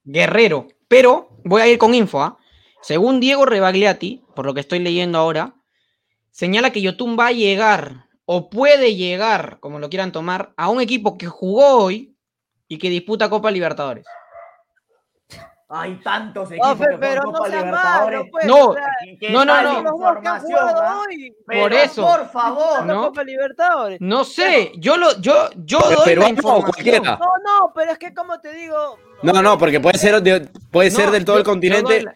Guerrero, pero voy a ir con info. ¿eh? Según Diego Rebagliati, por lo que estoy leyendo ahora, señala que Yotun va a llegar o puede llegar, como lo quieran tomar, a un equipo que jugó hoy y que disputa Copa Libertadores. Hay tantos equipos no, pero que no Copa Libertadores. malo, pues, No, no, no, ¿ah? Pero, Por eso. Por favor. ¿no? Copa Libertadores. No sé, yo lo, yo, yo Pero doy la información. cualquiera. No, no, pero es que como te digo. No, no, porque puede ser, de- puede ser del todo yo- el continente la-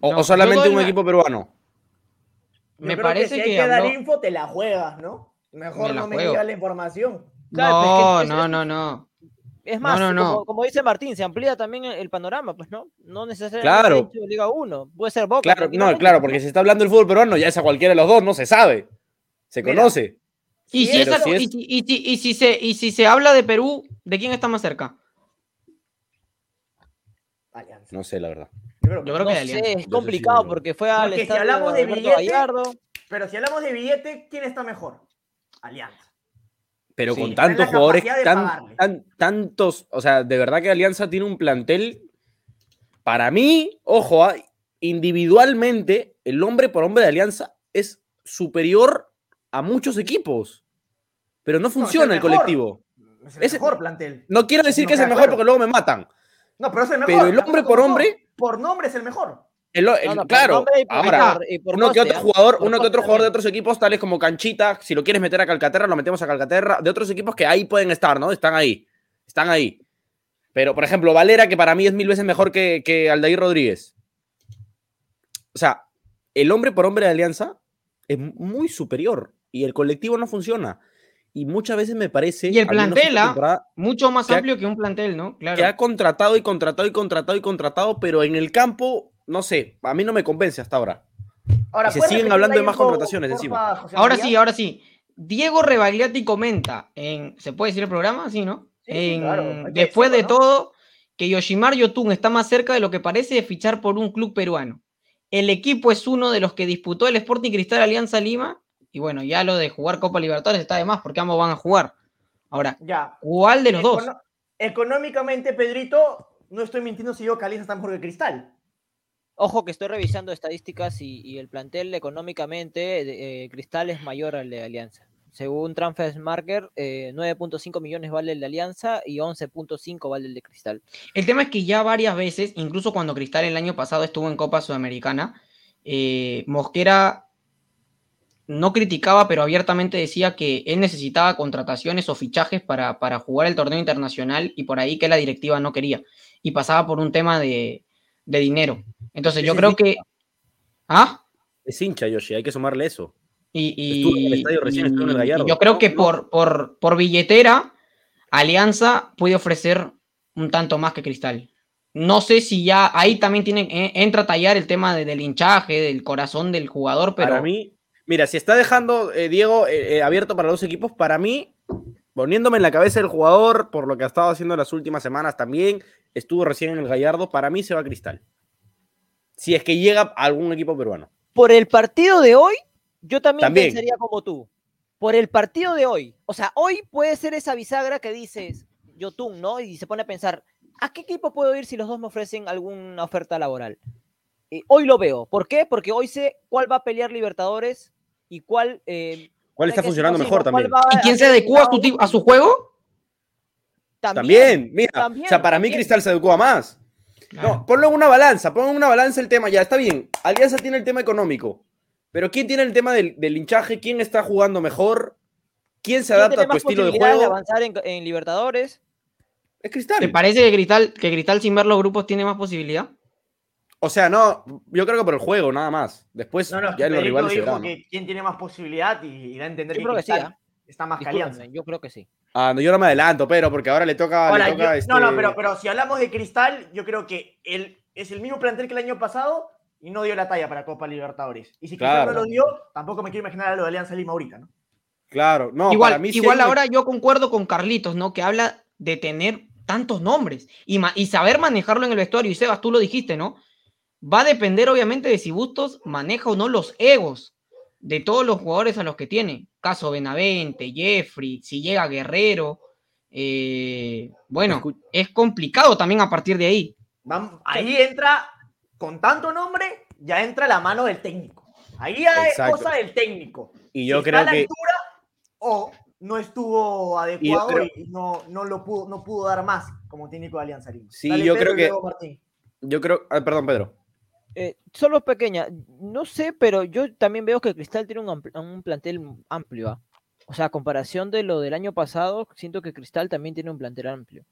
o, no, o solamente un la- equipo peruano. Yo me creo parece que si hay que dar habló- info, te la juegas, ¿no? Mejor Me no me digas la información. Claro, pues, No, es que- no, no, no. Es más, no, no. Como, como dice Martín, se amplía también el, el panorama, pues no, no necesariamente Claro. Liga 1, puede ser Boca. Claro, no, claro, porque si está hablando del fútbol peruano, ya es a cualquiera de los dos, no se sabe. Se Mira. conoce. Y Sí, si, pero esa- si es- y si- y si- y si se, y si se habla de Perú, ¿de quién está más cerca? Alianza. No sé, la verdad. Yo creo que Yo creo No que sé, de Alianza. es complicado porque fue al Porque si hablamos de billete- Gallardo. Pero si hablamos de billete, ¿quién está mejor? Alianza. Pero Sí. con tantos jugadores, tan- tan- tantos, o sea, de verdad que Alianza tiene un plantel, para mí, ojo, ah, individualmente, el hombre por hombre de Alianza es superior a muchos equipos, pero no es el funciona el colectivo. Es el mejor plantel. No quiero decir No que es el mejor acuerdo. porque luego me matan. No, pero es el mejor. Pero el hombre por hombre- Por nombre es el mejor. El- el- No, no, por claro, por- ahora, y por uno que otro jugador, uno que otro jugador de otros equipos, tales como Canchita, si lo quieres meter a Calcaterra, lo metemos a Calcaterra, de otros equipos que ahí pueden estar, ¿no? Están ahí, están ahí. Pero, por ejemplo, Valera, que para mí es mil veces mejor que, que Aldair Rodríguez. O sea, el hombre por hombre de Alianza es muy superior y el colectivo no funciona. Y muchas veces me parece. Y el plantel, ¿ah? Mucho más Que ha- amplio que un plantel, ¿no? Claro. que ha contratado y contratado y contratado y contratado, pero en el campo, no sé, a mí no me convence hasta ahora. Ahora, Y se ¿puedes siguen hablando de más contrataciones porfa, encima. Ahora sí, ahora sí. Diego Rebagliati comenta en. ¿Se puede decir el programa? Sí, ¿no? Sí, sí, En- claro, después de todo, que Yoshimar Yotun está más cerca de lo que parece de fichar por un club peruano. El equipo es uno de los que disputó el Sporting Cristal Alianza Lima. Y bueno, ya lo de jugar Copa Libertadores está de más porque ambos van a jugar. Ahora, Ya. ¿cuál de los dos? Económicamente, Pedrito, no estoy mintiendo si que Alianza está mejor que Cristal. Ojo que estoy revisando estadísticas y, y el plantel económicamente, de- eh, Cristal es mayor al de Alianza. Según Transfermarkt, eh, 9.5 millones vale el de Alianza y 11.5 vale el de Cristal. El tema es que ya varias veces, incluso cuando Cristal el año pasado estuvo en Copa Sudamericana, eh, Mosquera no criticaba, pero abiertamente decía que él necesitaba contrataciones o fichajes para, para jugar el torneo internacional y por ahí que la directiva no quería. Y pasaba por un tema de, de dinero. Entonces yo creo que... ¿Ah? Es hincha, Yoshi, hay que sumarle eso. Y, y- Estuvo en el estadio recién, estuvo en el y Gallardo. yo creo que por, por, por billetera, Alianza puede ofrecer un tanto más que Cristal. No sé si ya ahí también tiene, eh, entra a tallar el tema de- del hinchaje, del corazón del jugador, pero Para mí, mira, si está dejando eh, Diego eh, eh, abierto para los dos equipos, para mí, poniéndome en la cabeza del jugador, por lo que ha estado haciendo las últimas semanas también, estuvo recién en el Gallardo, para mí se va a Cristal. Si es que llega a algún equipo peruano. Por el partido de hoy, yo también, También. pensaría como tú. Por el partido de hoy. O sea, hoy puede ser esa bisagra que dices Yotun, ¿no? Y se pone a pensar, ¿a qué equipo puedo ir si los dos me ofrecen alguna oferta laboral? Eh, hoy lo veo. ¿Por qué? Porque hoy sé cuál va a pelear Libertadores y cuál... eh, ¿Cuál hay está funcionando mejor así, ¿no? ¿Cuál también? va ¿y quién se adecua a su, a su juego? También, mira, también, o sea, para mí. Cristal se adecua más. No, ponlo en una balanza, ponlo en una balanza el tema, ya está bien. Alianza tiene el tema económico, pero ¿quién tiene el tema del, del hinchaje? ¿Quién está jugando mejor? ¿Quién se ¿Quién adapta tiene a tu estilo de juego? avanzar en, en Libertadores? Es Cristal. ¿Te parece que Cristal, que Cristal sin ver los grupos tiene más posibilidad? O sea, no, yo creo que por el juego, nada más. Después No, no, ya los rivales se dijo verá, ¿no? que quién tiene más posibilidad y, y da a entender Yo que creo que sí, Cristal ¿ah? está más. Discúlpenme, yo creo que sí. Ah, no, yo no me adelanto, pero porque ahora le toca. le Ahora, toca, yo- no, no, este- pero, pero si hablamos de Cristal, yo creo que él es el mismo plantel que el año pasado y no dio la talla para Copa Libertadores. Y si Cristal Claro. no lo dio, tampoco me quiero imaginar a lo de Alianza Lima ahorita, ¿no? Claro, no, igual para mí sí igual ahora yo concuerdo con Carlitos, ¿no? Que habla de tener tantos nombres y, ma- y saber manejarlo en el vestuario. Y Sebas, tú lo dijiste, ¿no? Va a depender obviamente de si Bustos maneja o no los egos de todos los jugadores a los que tiene. Caso Benavente, Jeffrey, si llega Guerrero. eh, bueno, es complicado también a partir de ahí. Ahí entra, con tanto nombre, ya entra la mano del técnico. Ahí ya es cosa del técnico. Y Si yo está creo a la que. altura o no estuvo adecuado y, no, no lo pudo, no pudo dar más como técnico de Alianza Lima. Sí, yo creo que-. Yo creo. ah, perdón, Pedro. Eh, solo pequeña, no sé, pero yo también veo que Cristal tiene un, plantel amplio. ¿ah? O sea, a comparación de lo del año pasado, siento que Cristal también tiene un plantel amplio.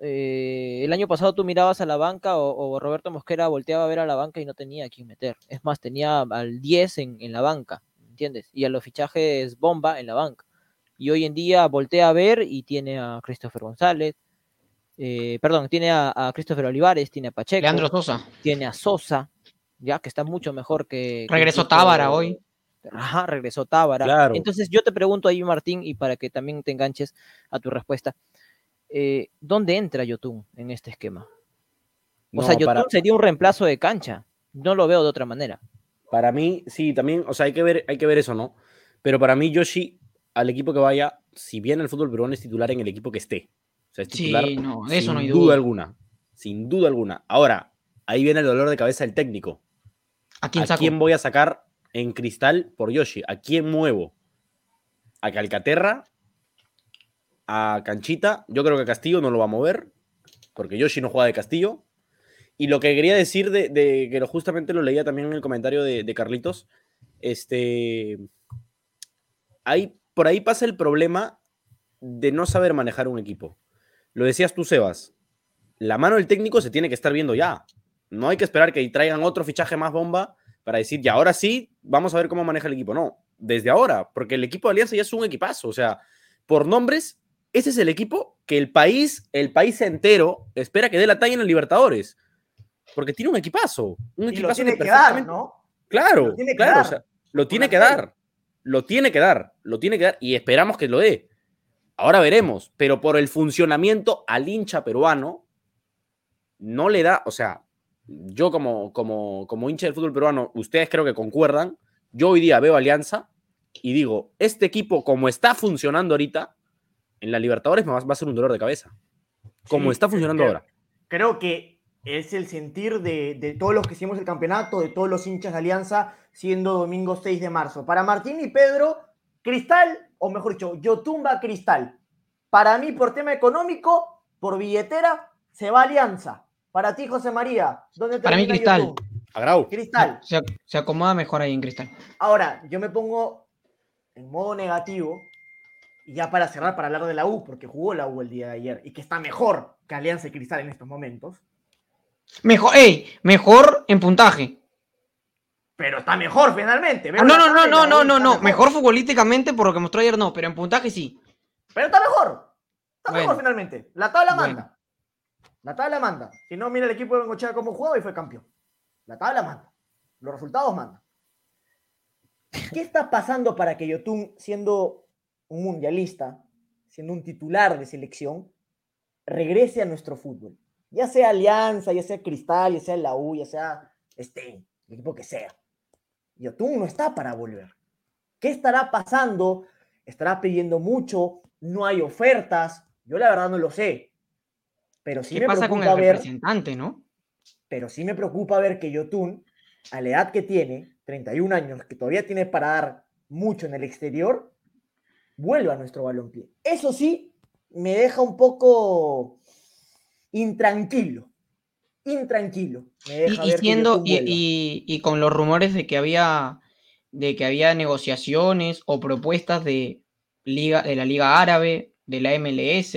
eh, el año pasado tú mirabas a la banca o, Roberto Mosquera volteaba a ver a la banca y no tenía a quién meter. Es más, tenía al 10 en, en la banca, ¿entiendes? Y a los fichajes bomba en la banca. Y hoy en día voltea a ver y tiene a Christopher González, eh, perdón, tiene a, Christopher Olivares, tiene a Pacheco. Leandro Sosa. Tiene a Sosa, ya que está mucho mejor que. Regresó Tábara hoy. Ajá, regresó Tábara. Entonces yo te pregunto ahí, Martín, y para que también te enganches a tu respuesta, eh, ¿dónde entra Yotun en este esquema? O sea, Yotun sería un reemplazo de cancha. No lo veo de otra manera. Para mí, sí, también, o sea, hay que ver, hay que ver eso, ¿no? Pero para mí, Yoshi, al equipo que vaya, si bien el fútbol peruano es titular en el equipo que esté. O sea, es titular sí, no, eso sin no hay duda. alguna. Sin duda alguna. Ahora, ahí viene el dolor de cabeza del técnico. ¿A quién, voy a sacar en cristal por Yoshi? ¿A quién muevo? ¿A Calcaterra? ¿A Canchita? Yo creo que Castillo no lo va a mover, porque Yoshi no juega de Castillo. Y lo que quería decir de, que justamente lo leía también en el comentario de, de Carlitos, este, ahí, por ahí pasa el problema de no saber manejar un equipo. Lo decías tú, Sebas. La mano del técnico se tiene que estar viendo ya. No hay que esperar que traigan otro fichaje más bomba para decir, ya ahora sí, vamos a ver cómo maneja el equipo. No, desde ahora, porque el equipo de Alianza ya es un equipazo. O sea, por nombres, ese es el equipo que el país, el país entero, espera que dé la talla en el Libertadores. Porque tiene un equipazo. Un equipazo lo tiene que dar, ¿no? Claro, lo tiene que claro, dar. lo tiene que dar. Lo tiene que dar. Lo tiene que dar. Y esperamos que lo dé. Ahora veremos, pero por el funcionamiento al hincha peruano, no le da, o sea, yo como, como, como hincha del fútbol peruano, ustedes creo que concuerdan, yo hoy día veo Alianza y digo, este equipo como está funcionando ahorita, en la Libertadores me va, a ser un dolor de cabeza. Como está funcionando ahora. Creo que es el sentir de, de, todos los que hicimos el campeonato, de todos los hinchas de Alianza, siendo domingo 6 de marzo. Para Martín y Pedro, Cristal, o mejor dicho, yo tumba Cristal. Para mí, por tema económico, por billetera, se va Alianza. Para ti, José María, ¿dónde Para mí, Cristal. Agrau. Cristal. Se, acomoda mejor ahí en Cristal. Ahora, yo me pongo en modo negativo, y ya para cerrar, para hablar de la U, porque jugó la U el día de ayer, y que está mejor que Alianza y Cristal en estos momentos. Mejor, ey, mejor en puntaje pero está mejor finalmente. Ah, no, no, no, no, no, no, no, mejor. futbolísticamente por lo que mostró ayer no, pero en puntaje sí. Pero está mejor. Está mejor finalmente. La tabla manda. La tabla manda. Si no, mira el equipo de Bengochea cómo jugó y fue campeón. La tabla manda. Los resultados mandan. ¿Qué está pasando para que Yotun, siendo un mundialista, siendo un titular de selección, regrese a nuestro fútbol? Ya sea Alianza, ya sea Cristal, ya sea la U, ya sea Stein, el equipo que sea. Yotun no está para volver. ¿Qué estará pasando? ¿Estará pidiendo mucho? ¿No hay ofertas? Yo la verdad no lo sé. Pero sí ¿Qué pasa con el representante, no? Pero sí me preocupa ver que Yotun, a la edad que tiene, 31 años, que todavía tiene para dar mucho en el exterior, vuelva a nuestro balompié. Eso sí, me deja un poco intranquilo intranquilo. y, y, con los rumores de que había de que había negociaciones o propuestas de liga de la Liga Árabe, de la MLS,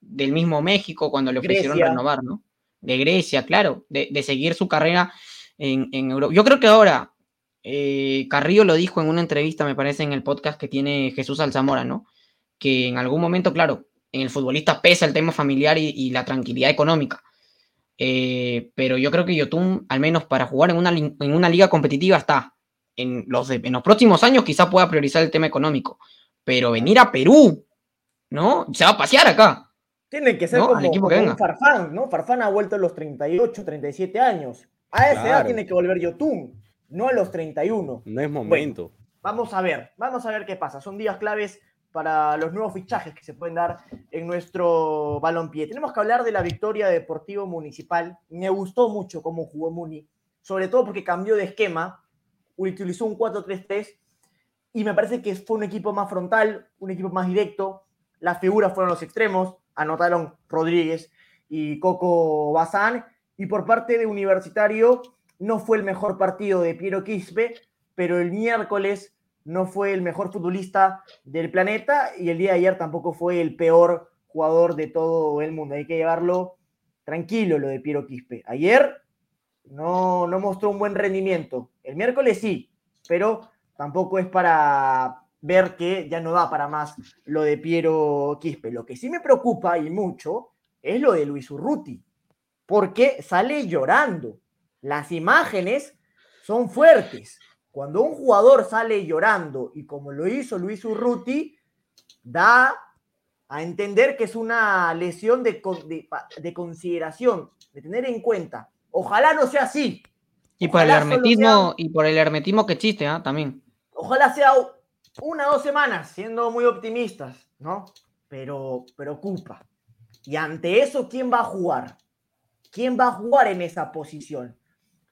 del mismo México cuando le ofrecieron renovar, ¿no? De Grecia, claro, de, seguir su carrera en, Europa. Yo creo que ahora eh, Carrillo lo dijo en una entrevista, me parece, en el podcast que tiene Jesús Alzamora, ¿no? Que en algún momento, claro, en el futbolista pesa el tema familiar y la tranquilidad económica eh, pero yo creo que Yotun, al menos para jugar en una, en una liga competitiva, está. En los, en los próximos años quizá pueda priorizar el tema económico. Pero venir a Perú, ¿no? Se va a pasear acá. Tiene que ser como, un Farfán, ¿no? Farfán ha vuelto a los 38, 37 años. A esa edad tiene que volver Yotun, no a los 31. No es momento. vamos a ver, vamos a ver qué pasa. Son días claves para los nuevos fichajes que se pueden dar en nuestro balompié. Tenemos que hablar de la victoria de Deportivo Municipal. Me gustó mucho cómo jugó Muni, sobre todo porque cambió de esquema, utilizó un 4-3-3 y me parece que fue un equipo más frontal, un equipo más directo. Las figuras fueron los extremos, anotaron Rodríguez y Coco Bazán. Y por parte de Universitario, no fue el mejor partido de Piero Quispe, pero el miércoles no fue el mejor futbolista del planeta y el día de ayer tampoco fue el peor jugador de todo el mundo. Hay que llevarlo tranquilo lo de Piero Quispe. Ayer no, no mostró un buen rendimiento. El miércoles sí, pero tampoco es para ver que ya no da para más lo de Piero Quispe. Lo que sí me preocupa y mucho es lo de Luis Urruti, porque sale llorando. Las imágenes son fuertes. Cuando un jugador sale llorando y como lo hizo Luis Urruti, da a entender que es una lesión de, de, consideración, de tener en cuenta. Ojalá no sea así. Y por el hermetismo, y por el hermetismo que existe, ¿ah? también. Ojalá sea una o dos semanas, siendo muy optimistas, ¿no? Pero preocupa. Y ante eso, ¿quién va a jugar? ¿Quién va a jugar en esa posición?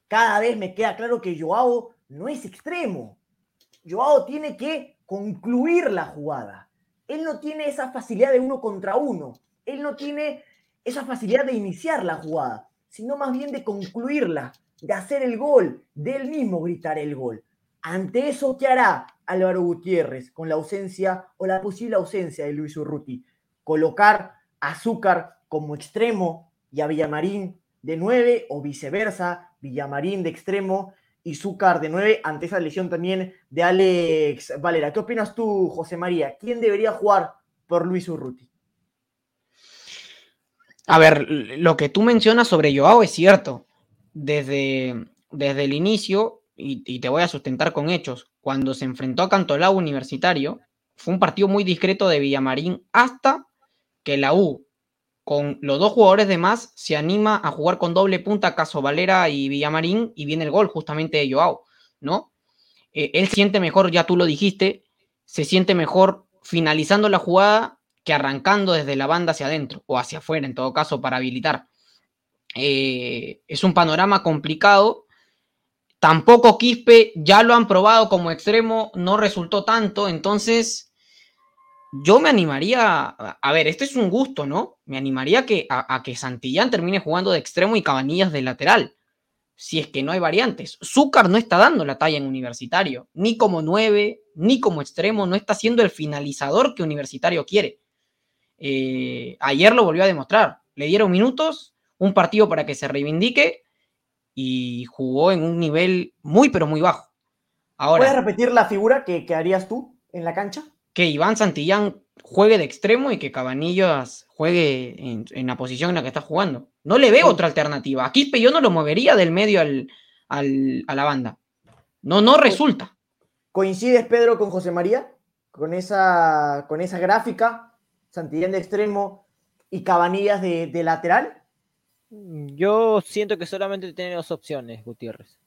Cada vez me queda claro que Joao no es extremo. Joao tiene que concluir la jugada. Él no tiene esa facilidad de uno contra uno. Él no tiene esa facilidad de iniciar la jugada, sino más bien de concluirla, de hacer el gol, de él mismo gritar el gol. Ante eso, ¿qué hará Álvaro Gutiérrez con la ausencia o la posible ausencia de Luis Urruti? Colocar Azúcar como extremo y a Villamarín de nueve o viceversa, Villamarín de extremo y Zúcar de 9 ante esa lesión también de Alex Valera. ¿Qué opinas tú, José María? ¿Quién debería jugar por Luis Urruti? A ver, lo que tú mencionas sobre Joao es cierto. Desde, desde el inicio, y, te voy a sustentar con hechos, cuando se enfrentó a Cantolao Universitario, fue un partido muy discreto de Villamarín hasta que la U con los dos jugadores de más, se anima a jugar con doble punta Caso Valera y Villamarín y viene el gol justamente de Joao, ¿no? Eh, él siente mejor, ya tú lo dijiste, se siente mejor finalizando la jugada que arrancando desde la banda hacia adentro o hacia afuera, en todo caso, para habilitar. Eh, es un panorama complicado. Tampoco Quispe ya lo han probado como extremo, no resultó tanto, entonces yo me animaría, a ver, este es un gusto, ¿no? Me animaría que, a, que Santillán termine jugando de extremo y Cabanillas de lateral, si es que no hay variantes. Zúcar no está dando la talla en universitario, ni como nueve, ni como extremo, no está siendo el finalizador que universitario quiere. Eh, ayer lo volvió a demostrar, le dieron minutos, un partido para que se reivindique y jugó en un nivel muy, pero muy bajo. Ahora, ¿Puedes repetir la figura que, que harías tú en la cancha? Que Iván Santillán juegue de extremo y que Cabanillas juegue en, la posición en la que está jugando. No le veo otra alternativa. A Quispe yo no lo movería del medio al, a la banda. No, no resulta. ¿Coincides, Pedro, con José María? Con esa, con esa gráfica, Santillán de extremo y Cabanillas de, lateral. Yo siento que solamente tiene dos opciones, Gutiérrez.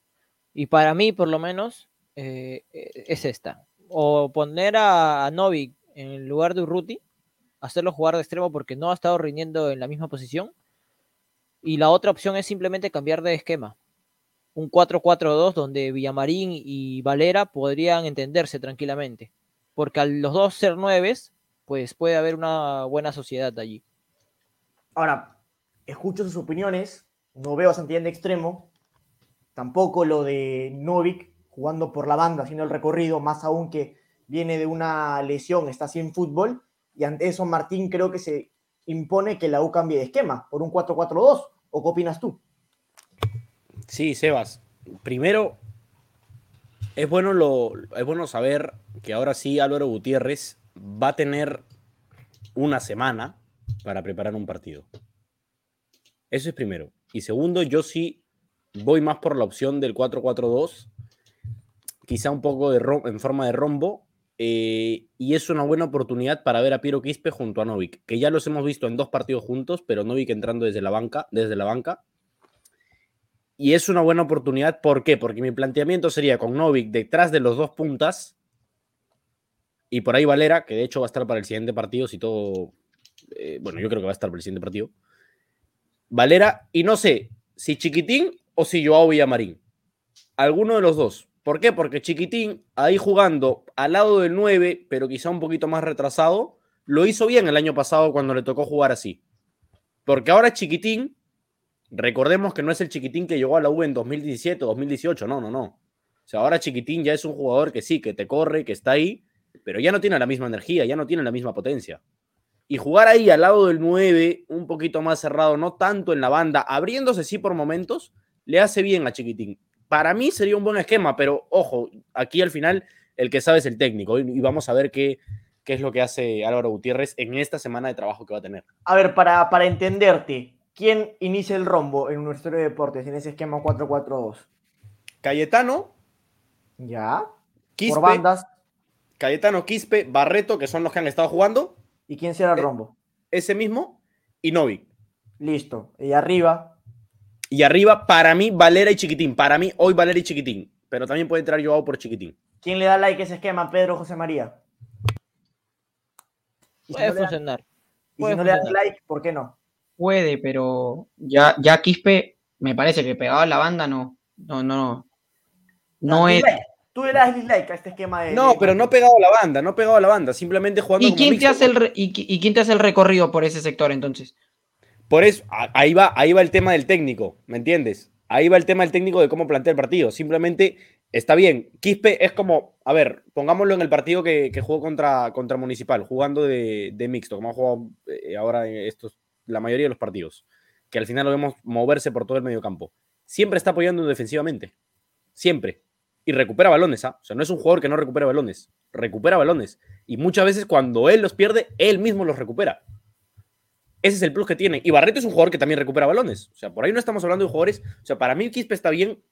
Y para mí, por lo menos, eh, es esta o poner a, Novik en lugar de Urruti, hacerlo jugar de extremo porque no ha estado rindiendo en la misma posición. Y la otra opción es simplemente cambiar de esquema. Un 4-4-2 donde Villamarín y Valera podrían entenderse tranquilamente. Porque al los dos ser nueves, pues puede haber una buena sociedad allí. Ahora, escucho sus opiniones, no veo a Santillán de extremo, tampoco lo de Novik, jugando por la banda, haciendo el recorrido, más aún que viene de una lesión, está sin fútbol, y ante eso Martín creo que se impone que la U cambie de esquema por un 4-4-2, ¿o qué opinas tú? Sí, Sebas. Primero, es bueno, lo, es bueno saber que ahora sí Álvaro Gutiérrez va a tener una semana para preparar un partido. Eso es primero. Y segundo, yo sí voy más por la opción del 4-4-2 quizá un poco en forma de rombo. Eh, y es una buena oportunidad para ver a Piero Quispe junto a Novik, que ya los hemos visto en dos partidos juntos, pero Novik entrando desde la banca, desde la banca. Y es una buena oportunidad, ¿por qué? Porque mi planteamiento sería con Novik detrás de los dos puntas y por ahí Valera, que de hecho va a estar para el siguiente partido, si todo. Eh, bueno, yo creo que va a estar para el siguiente partido. Valera, y no sé si Chiquitín o si Joao Villamarín. Alguno de los dos. ¿Por qué? Porque Chiquitín, ahí jugando al lado del 9, pero quizá un poquito más retrasado, lo hizo bien el año pasado cuando le tocó jugar así. Porque ahora Chiquitín, recordemos que no es el Chiquitín que llegó a la U en 2017 o 2018, no, no, no. O sea, ahora Chiquitín ya es un jugador que sí, que te corre, que está ahí, pero ya no tiene la misma energía, ya no tiene la misma potencia. Y jugar ahí al lado del 9, un poquito más cerrado, no tanto en la banda, abriéndose sí por momentos, le hace bien a Chiquitín. Para mí sería un buen esquema, pero ojo, aquí al final el que sabe es el técnico y vamos a ver qué, qué es lo que hace Álvaro Gutiérrez en esta semana de trabajo que va a tener. A ver, para, para entenderte, ¿quién inicia el rombo en Universitario de Deportes en ese esquema 4-4-2? Cayetano. Ya. Quispe, por bandas. Cayetano, Quispe, Barreto, que son los que han estado jugando. ¿Y quién será el Eh, rombo? Ese mismo. Y Novik. Listo. Y arriba. Y arriba, para mí, Valera y Chiquitín. Para mí, hoy Valera y Chiquitín. Pero también puede entrar Joao por Chiquitín. ¿Quién le da like a ese esquema? Pedro José María. Si Puede no funcionar. y si no le das like, ¿por qué no? Puede, pero ya, ya Quispe me parece que pegado a la banda no. No, no. No es. dislike. Tú le das dislike a este esquema de. No, pero no pegado a la banda, no pegado a la banda, simplemente jugando ¿Y como quién, te hace el re- y quién te hace el recorrido por ese sector entonces? Por eso, ahí va, ahí va el tema del técnico, ¿me entiendes? Ahí va el tema del técnico de cómo plantea el partido. Simplemente está bien. Quispe es como, a ver, pongámoslo en el partido que, que jugó contra, contra Municipal, jugando de, de mixto, como ha jugado eh, ahora estos, la mayoría de los partidos, que al final lo vemos moverse por todo el medio campo. Siempre está apoyando defensivamente. Siempre. Y recupera balones, ¿ah? O sea, no es un jugador que no recupera balones. Recupera balones. Y muchas veces cuando él los pierde, él mismo los recupera. Ese es el plus que tiene. Y Barreto es un jugador que también recupera balones. O sea, por ahí no estamos hablando de jugadores. O sea, para mí Quispe está bien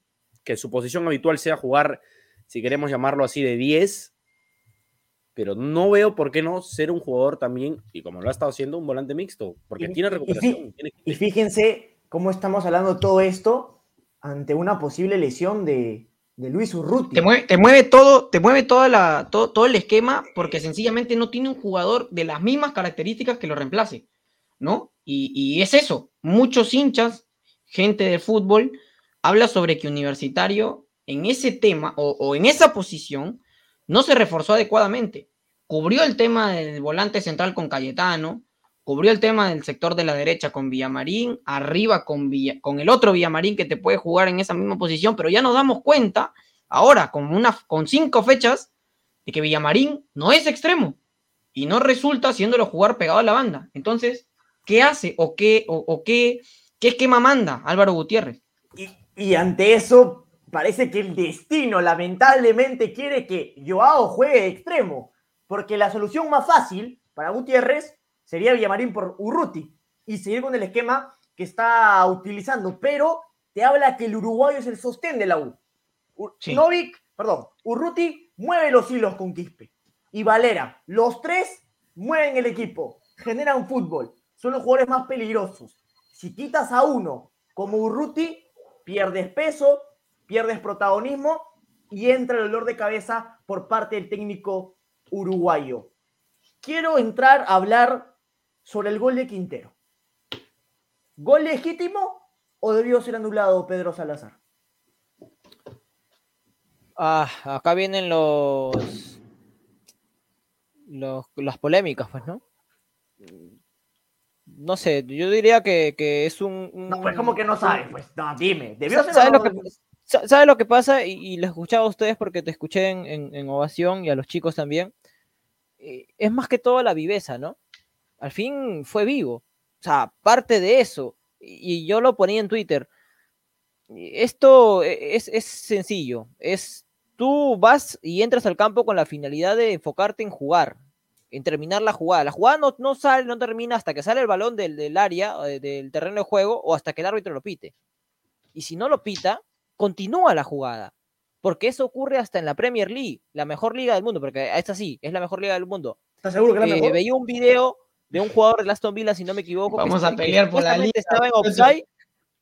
que su posición habitual sea jugar, si queremos llamarlo así, de 10. Pero no veo por qué no ser un jugador también, y como lo ha estado haciendo, un volante mixto. Porque Y- tiene y recuperación. tiene- Y fíjense cómo estamos hablando de todo esto ante una posible lesión de, de Luis Urruti. Te mueve, te mueve todo, te mueve toda la, todo, todo el esquema porque sencillamente no tiene un jugador de las mismas características que lo reemplace, ¿no? Y, y es eso. Muchos hinchas, gente de fútbol, habla sobre que Universitario en ese tema o, en esa posición no se reforzó adecuadamente. Cubrió el tema del volante central con Cayetano, cubrió el tema del sector de la derecha con Villamarín, arriba con, con el otro Villamarín que te puede jugar en esa misma posición, pero ya nos damos cuenta ahora con, una, con cinco fechas de que Villamarín no es extremo y no resulta haciéndolo jugar pegado a la banda. Entonces, ¿qué hace o qué, o, o qué, qué esquema manda Álvaro Gutiérrez? Y, y ante eso, parece que el destino lamentablemente quiere que Joao juegue de extremo, porque la solución más fácil para Gutiérrez sería Villamarín por Urruti y seguir con el esquema que está utilizando, pero te habla que el uruguayo es el sostén de la U. U- Sí. Novik, perdón, Urruti mueve los hilos con Quispe y Valera, los tres mueven el equipo, generan fútbol, son los jugadores más peligrosos. Si quitas a uno como Urruti, pierdes peso, pierdes protagonismo y entra el dolor de cabeza por parte del técnico uruguayo. Quiero entrar a hablar sobre el gol de Quintero. ¿Gol legítimo o debió ser anulado Pedro Salazar? Ah, acá vienen los, los las polémicas, pues, ¿no? No sé, yo diría que, que es un, No, pues como que no sabes, pues. No, dime. ¿Debió ser ¿Sabes lo, que, sa- sabe lo que pasa? Y, y les escuchaba a ustedes porque te escuché en, en- en Ovación y a los chicos también. Eh, es más que todo la viveza, ¿no? Al fin fue vivo. O sea, parte de eso. Y, y yo lo ponía en Twitter. Esto e- es, es sencillo. Es tú vas y entras al campo con la finalidad de enfocarte en jugar, en terminar la jugada. La jugada no, no sale, no termina hasta que sale el balón del, del área, eh, del terreno de juego, o hasta que el árbitro lo pite. Y si no lo pita, continúa la jugada. Porque eso ocurre hasta en la Premier League, la mejor liga del mundo, porque esta sí, es la mejor liga del mundo. ¿Estás seguro que era Eh, mejor? veía un video de un jugador de Aston Villa, si no me equivoco. que Vamos a está- que pelear por la supuestamente liga. Estaba en offside,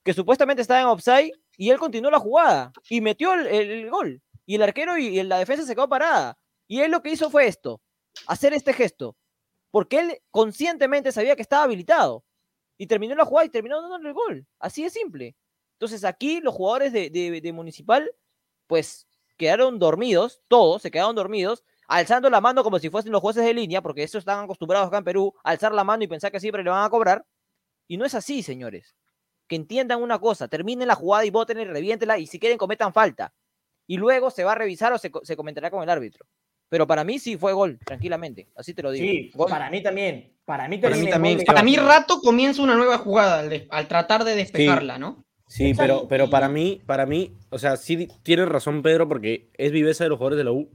que supuestamente estaba en offside y él continuó la jugada y metió el, el- el gol. Y el arquero y, y la defensa se quedó parada. Y él lo que hizo fue esto, hacer este gesto. Porque él conscientemente sabía que estaba habilitado. Y terminó la jugada y terminó dándole el gol. Así de simple. Entonces aquí los jugadores de, de- de Municipal, pues quedaron dormidos, todos se quedaron dormidos, alzando la mano como si fuesen los jueces de línea, porque eso están acostumbrados acá en Perú, alzar la mano y pensar que siempre le van a cobrar. Y no es así, señores. Que entiendan una cosa, terminen la jugada y voten y reviéntela y si quieren cometan falta. Y luego se va a revisar o se, se comentará con el árbitro. Pero para mí sí fue gol, tranquilamente. Así te lo digo. Sí, Gol. para mí también. Para mí Para también. mí es también. gol de Para mí rato comienza una nueva jugada al, de- al tratar de despejarla, ¿no? Sí, pero, pero para mí, para mí, o sea, sí tiene razón Pedro porque es viveza de los jugadores de la U,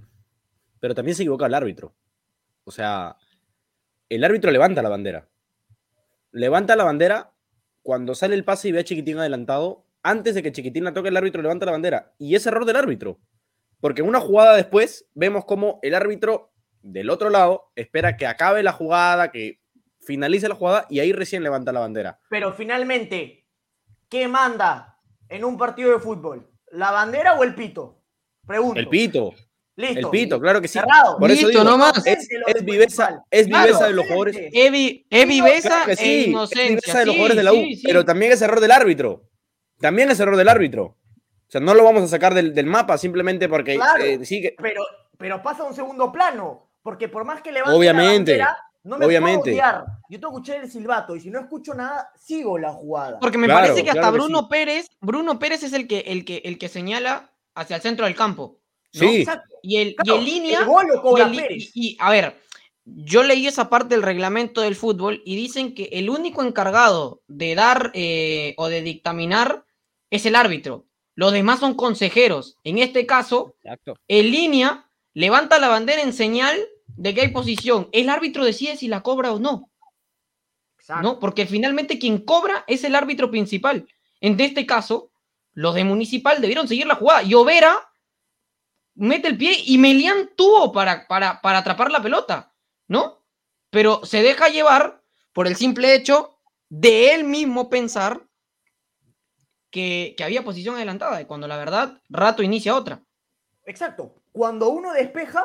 pero también se equivoca el árbitro. O sea, el árbitro levanta la bandera. Levanta la bandera cuando sale el pase y ve a Chiquitín adelantado. Antes de que Chiquitín la toque, el árbitro levanta la bandera. Y es error del árbitro. Porque una jugada después vemos como el árbitro del otro lado espera que acabe la jugada, que finalice la jugada y ahí recién levanta la bandera. Pero finalmente, ¿qué manda en un partido de fútbol? ¿La bandera o el pito? Pregunto. El pito. Listo. El pito, claro que sí. Cerrado. Por eso Listo, digo, no más. Es, viveza, es Claro. viveza de los jugadores. Es viveza Claro que e sí, es viveza de los Sí, jugadores de la U, sí, sí. pero también es error del árbitro. También es error del árbitro. O sea, no lo vamos a sacar del, del mapa simplemente porque Claro. eh, sí que- Pero, pero pasa a un segundo plano. Porque por más que levante Obviamente, la bandera, no me obviamente. puedo guiar. Yo tengo que escuchar el silbato y si no escucho nada, sigo la jugada. Porque me Claro, parece que hasta claro que Bruno sí. Pérez, Bruno Pérez es el que, el que, el que señala hacia el centro del campo. ¿no? Sí. Exacto. Y el, y el línea. el gol lo y cobra el li- Pérez. y- y, a ver, yo leí esa parte del reglamento del fútbol y dicen que el único encargado de dar eh, o de dictaminar es el árbitro. Los demás son consejeros. En este caso, Exacto. en línea, levanta la bandera en señal de que hay posición. El árbitro decide si la cobra o no. Exacto. ¿no? Porque finalmente quien cobra es el árbitro principal. En este caso, los de Municipal debieron seguir la jugada. Y Overa mete el pie y Melián tuvo para, para, para atrapar la pelota, ¿no? Pero se deja llevar por el simple hecho de él mismo pensar que, había posición adelantada y cuando la verdad, rato inicia otra. Exacto. Cuando uno despeja,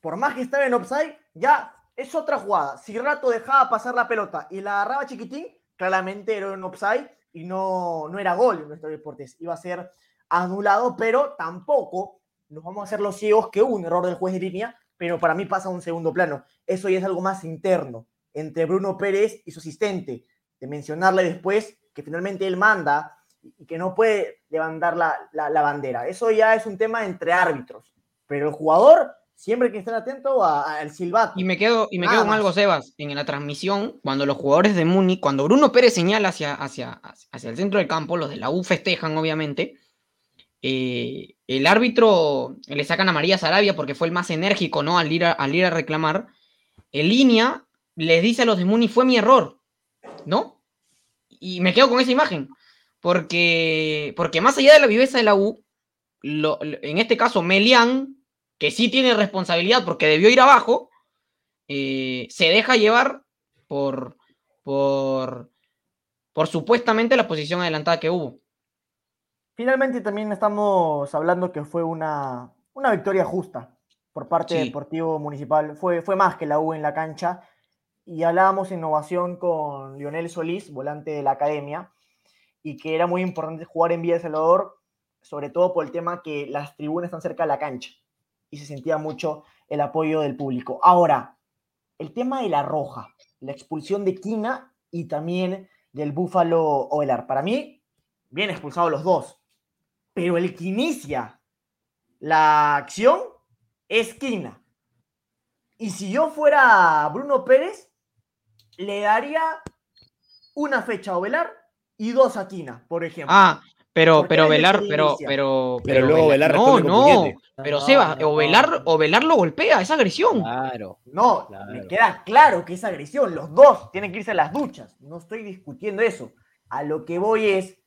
por más que estaba en offside, ya es otra jugada. Si Rato dejaba pasar la pelota y la agarraba chiquitín, claramente era un offside y no, no era gol en nuestro deportes. Iba a ser anulado, pero tampoco nos vamos a hacer los ciegos que un error del juez de línea, pero para mí pasa a un segundo plano. Eso ya es algo más interno entre Bruno Pérez y su asistente, de mencionarle después que finalmente él manda y que no puede levantar la, la- la bandera. Eso ya es un tema entre árbitros. Pero el jugador siempre hay que estar atento al silbato. Y me quedo, y me quedo con algo, Sebas. En la transmisión, cuando los jugadores de Muni, cuando Bruno Pérez señala hacia, hacia, hacia el centro del campo, los de la U festejan, obviamente. eh, el árbitro le sacan a María Sarabia porque fue el más enérgico, ¿no? Al ir a, al ir a reclamar. En línea les dice a los de Muni, fue mi error, ¿no? Y me quedo con esa imagen. Porque, porque más allá de la viveza de la U, lo- lo- en este caso, Melián, que sí tiene responsabilidad porque debió ir abajo, eh, se deja llevar por, por, por supuestamente la posición adelantada que hubo. Finalmente también estamos hablando que fue una, una victoria justa por parte Sí. del Deportivo Municipal. Fue, fue más que la U en la cancha. Y hablábamos de innovación con Lionel Solís, volante de la academia, y que era muy importante jugar en Villa Salvador, sobre todo por el tema que las tribunas están cerca de la cancha y se sentía mucho el apoyo del público. Ahora, el tema de la roja, la expulsión de Quina y también del Búfalo Ovelar. Para mí, bien expulsados los dos, pero el que inicia la acción es Quina. Y si yo fuera Bruno Pérez, le daría una fecha a Ovelar y dos a Quina, por ejemplo. Ah, pero, pero Velar, pero, pero, Pero luego Velar no, no, pero No, Seba, no, Ovelar, no. Ovelar lo golpea, es agresión. Claro. No, Claro. me queda claro que es agresión. Los dos tienen que irse a las duchas. No estoy discutiendo eso. A lo que voy es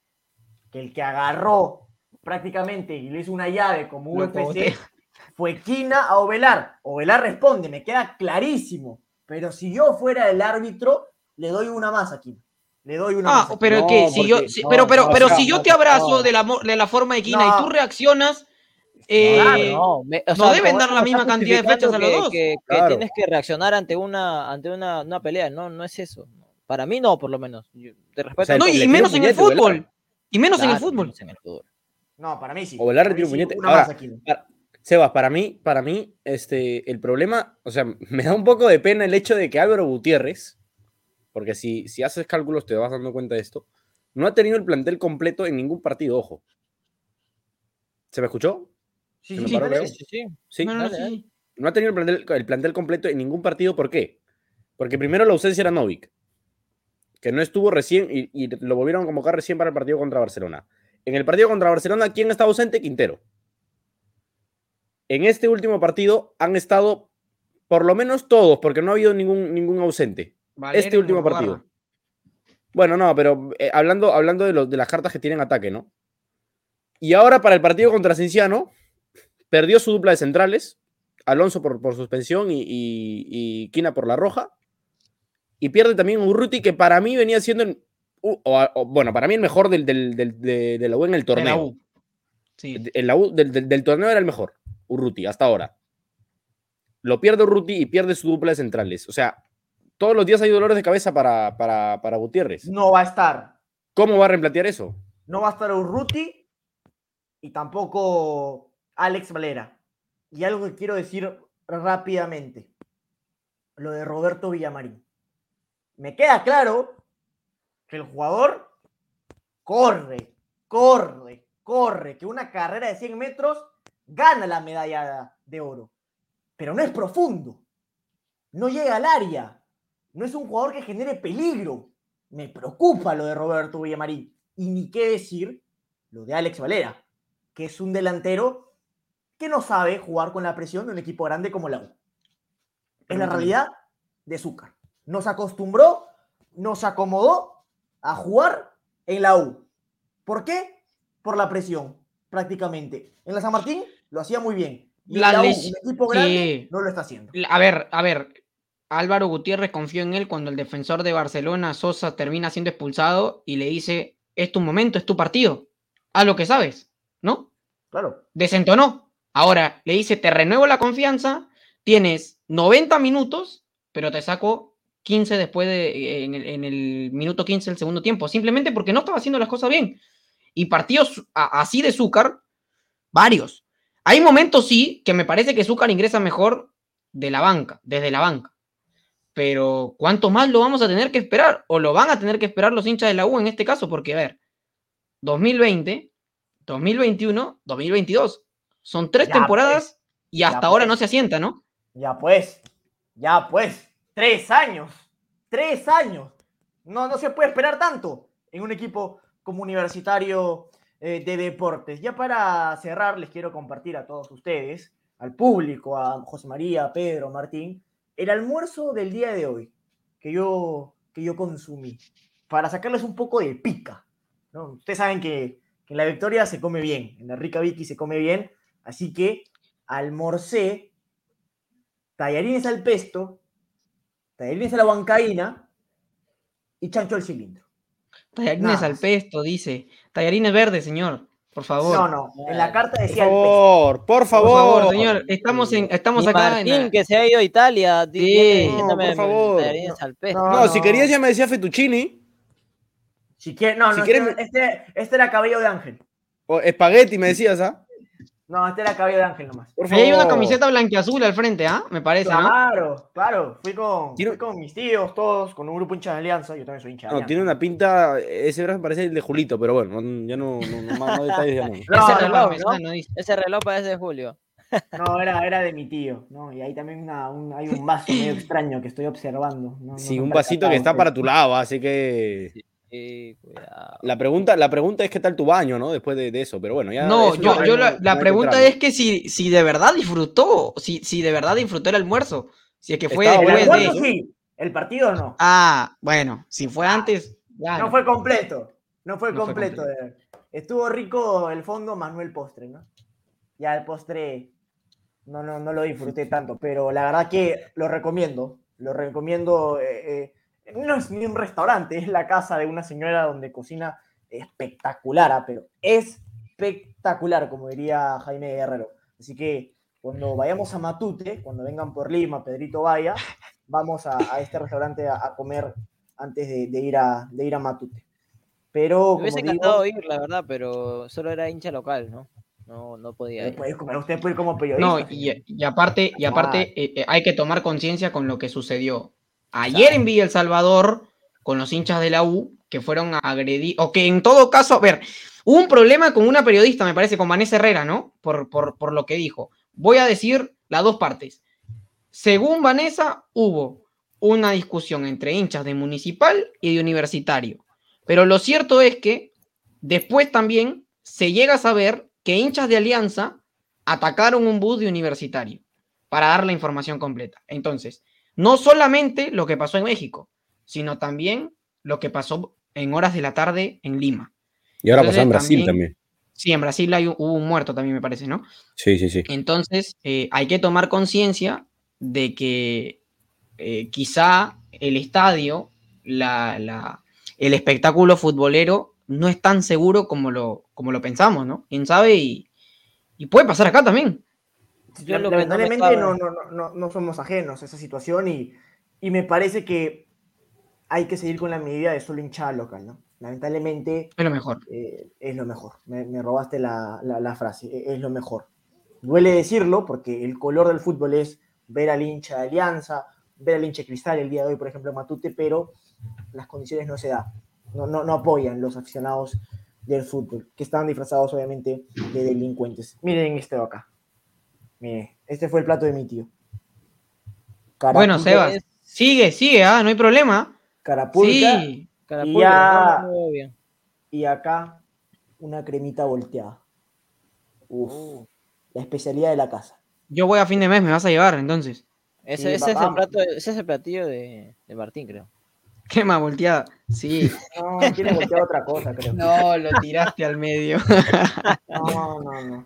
que el que agarró prácticamente y le hizo una llave como UFC fue Quina a Ovelar. Ovelar responde, me queda clarísimo. Pero si yo fuera el árbitro, le doy una más a Quina. Le doy una Ah, pero No, que si yo, si- no, pero, pero, no, pero o sea, si yo te abrazo no. de la, de la forma de Quina No. y tú reaccionas, eh, Claro, no, me- o no sea, deben dar la misma cantidad de fechas a los que- dos. Que, que Claro. tienes que reaccionar ante una, ante una, una pelea, no, no es eso. Para mí no, por lo menos. Yo- te respeto. sea, no, y menos en el fútbol. Y menos en el fútbol. No, para mí sí. Mí retira un sí, puñete. Ahora, para- Sebas, para mí, para mí, este, el problema, o sea, me da un poco de pena el hecho de que Álvaro Gutiérrez, porque si, si haces cálculos te vas dando cuenta de esto, no ha tenido el plantel completo en ningún partido, ojo. ¿Se me escuchó? Sí, se sí, me sí, paró, dale. creo. Sí, sí. Sí. No, no, no, dale, sí. no ha tenido el plantel, el plantel completo en ningún partido. ¿Por qué? Porque primero la ausencia era Novik, que no estuvo recién y, y lo volvieron a convocar recién para el partido contra Barcelona. En el partido contra Barcelona, ¿quién estaba ausente? Quintero. En este último partido han estado por lo menos todos, porque no ha habido ningún, ningún ausente. Valera este último partido. Bueno, no, pero eh, hablando, hablando de, de las cartas que tienen ataque, ¿no? Y ahora para el partido contra Cinciano, perdió su dupla de centrales, Alonso por, por suspensión y, y, y Quina por la roja. Y pierde también Urruti, que para mí venía siendo, el- u- o a- o, bueno, para mí el mejor del, del, del- de, de la U en el De la torneo. U. Sí. La U del, del- del torneo era el mejor, Urruti, hasta ahora. Lo pierde Urruti y pierde su dupla de centrales. O sea, todos los días hay dolores de cabeza para, para, para Gutiérrez. No va a estar. ¿Cómo va a reemplatear eso? No va a estar Urruti y tampoco Alex Valera. Y algo que quiero decir rápidamente. Lo de Roberto Villamarín. Me queda claro que el jugador corre, corre, corre, que una carrera de 100 metros gana la medalla de oro. Pero no es profundo. No llega al área. No es un jugador que genere peligro. Me preocupa lo de Roberto Villamarín. Y ni qué decir lo de Alex Valera, que es un delantero que no sabe jugar con la presión de un equipo grande como la U. Es la realidad de Zúcar. Nos acostumbró, nos acomodó a jugar en la U. ¿Por qué? Por la presión, prácticamente. En la San Martín lo hacía muy bien. Y en La la U, un equipo grande, Sí. no lo está haciendo. A ver, a ver. Álvaro Gutiérrez confió en él cuando el defensor de Barcelona, Sosa, termina siendo expulsado y le dice, es tu momento, es tu partido. Haz lo que sabes, ¿no? Claro. Desentonó. Ahora le dice, te renuevo la confianza, tienes 90 minutos, pero te saco 15 después de, en el, en el minuto 15 del segundo tiempo, simplemente porque no estaba haciendo las cosas bien. Y partidos así de Zúcar, varios. Hay momentos sí que me parece que Zúcar ingresa mejor de la banca, desde la banca. Pero ¿cuánto más lo vamos a tener que esperar? O lo van a tener que esperar los hinchas de la U en este caso, porque a ver, 2020, 2021, 2022. Son tres Ya, temporadas y Ya, hasta ahora pues. no se asienta, ¿no? Ya pues, ya pues, tres años, tres años. No, no se puede esperar tanto en un equipo como universitario eh, de deportes. Ya para cerrar, les quiero compartir a todos ustedes, al público, a José María, Pedro, Martín, el almuerzo del día de hoy que yo, que yo consumí, para sacarles un poco de pica. ¿no? Ustedes saben que, que en la Victoria se come bien, en la Rica Vicky se come bien, así que almorcé tallarines al pesto, tallarines a la huancaína y chancho al cilindro. Tallarines al pesto, dice. Tallarines verdes, señor. Por favor. No, no, en la carta Por decía el pesto. favor, por Por favor. favor, señor. Estamos, en, estamos acá en Martín, la- que se ha ido a Italia, Sí. No, por favor. No, No, si querías ya me decía fettuccini Si quiere, no, Si no, este, este, este era cabello de ángel. o espagueti, me decías, ¿ah? No, este era cabello de ángel nomás. Por Ahí favor. hay una camiseta blanquiazul al frente, ¿ah? Me parece, ¿no? Claro, claro. Fui con, fui con mis tíos, todos, con un grupo hincha de alianza. Yo también soy hincha de No, alianza. tiene una pinta, ese brazo parece el de Julito, pero bueno, no- ya no, no, no, detalles ya no. No, Ese no, reloj no, ¿no? Ese reloj parece de Julio. No, era, era de mi tío, ¿no? Y ahí también una- un- hay un vaso medio extraño que estoy observando. ¿no? No Sí, un vasito que está percatado, para tu lado, así que Sí, cuidado. la pregunta, la pregunta es qué tal tu baño, ¿no? Después de, de eso, pero bueno, ya. No, yo, yo la, la que pregunta es que si, si de verdad disfrutó, si, si de verdad disfrutó el almuerzo, si es que fue Estaba El después bueno, de... sí, el partido no. Ah, bueno, si fue antes, ya No no. fue completo. No fue No fue completo. eh. Estuvo rico el fondo, más no el postre, ¿no? Ya el postre no, no, no lo disfruté tanto, pero la verdad que lo recomiendo. Lo recomiendo. eh, eh, no es ni un restaurante, es la casa de una señora donde cocina espectacular, ah, pero espectacular, como diría Jaime Guerrero. Así que cuando vayamos a Matute, cuando vengan por Lima, Pedrito vaya, vamos a, a este restaurante a, a comer antes de, de ir a, de ir a Matute. Pero, Me como hubiese digo, encantado ir, la verdad, pero solo era hincha local, ¿no? No, no podía ir. puede comer, usted puede ir como periodista. No, y, y aparte, y aparte eh, eh, hay que tomar conciencia con lo que sucedió. Ayer en Villa El Salvador, con los hinchas de la U, que fueron a agredir, o que en todo caso, a ver, hubo un problema con una periodista, me parece, con Vanessa Herrera, ¿no? Por, por, por lo que dijo. Voy a decir las dos partes. según Vanessa, hubo una discusión entre hinchas de municipal y de universitario. Pero lo cierto es que después también se llega a saber que hinchas de Alianza atacaron un bus de universitario para dar la información completa. Entonces, no solamente lo que pasó en México, sino también lo que pasó en horas de la tarde en Lima. Y ahora Entonces, pasó en Brasil también- también. Sí, en Brasil hay, hubo un muerto también, me parece, ¿no? Sí, sí, sí. Entonces, eh, hay que tomar conciencia de que eh, quizá el estadio, la, la- el espectáculo futbolero no es tan seguro como lo, como lo pensamos, ¿no? ¿Quién sabe? Y, y puede pasar acá también. Yo lo Lamentablemente no, no, no, no somos ajenos a esa situación y, y me parece que hay que seguir con la medida de solo hinchada local, ¿no? Lamentablemente Es lo mejor. eh, es lo mejor. Me, me robaste la, la- la frase, e- es lo mejor. Duele decirlo porque el color del fútbol es ver al hincha de Alianza, ver al hincha de Cristal el día de hoy, por ejemplo, en Matute, pero las condiciones no se dan. No, no, no apoyan los aficionados del fútbol, que están disfrazados obviamente de delincuentes. Miren de acá. Mire, este fue el plato de mi tío. Bueno, Carapulca- Sebas, sigue, sigue, ah, no hay problema. Carapulca Sí, Ya. veo bien. y acá una cremita volteada. Uf, Uh. la especialidad de la casa. yo voy a fin de mes, me vas a llevar entonces. Ese, Sí, ese es el plato, ese es el platillo de, de Martín, creo. Qué más volteada. Sí. No, quiere voltear otra cosa, creo. No, lo tiraste al medio. No, no, no.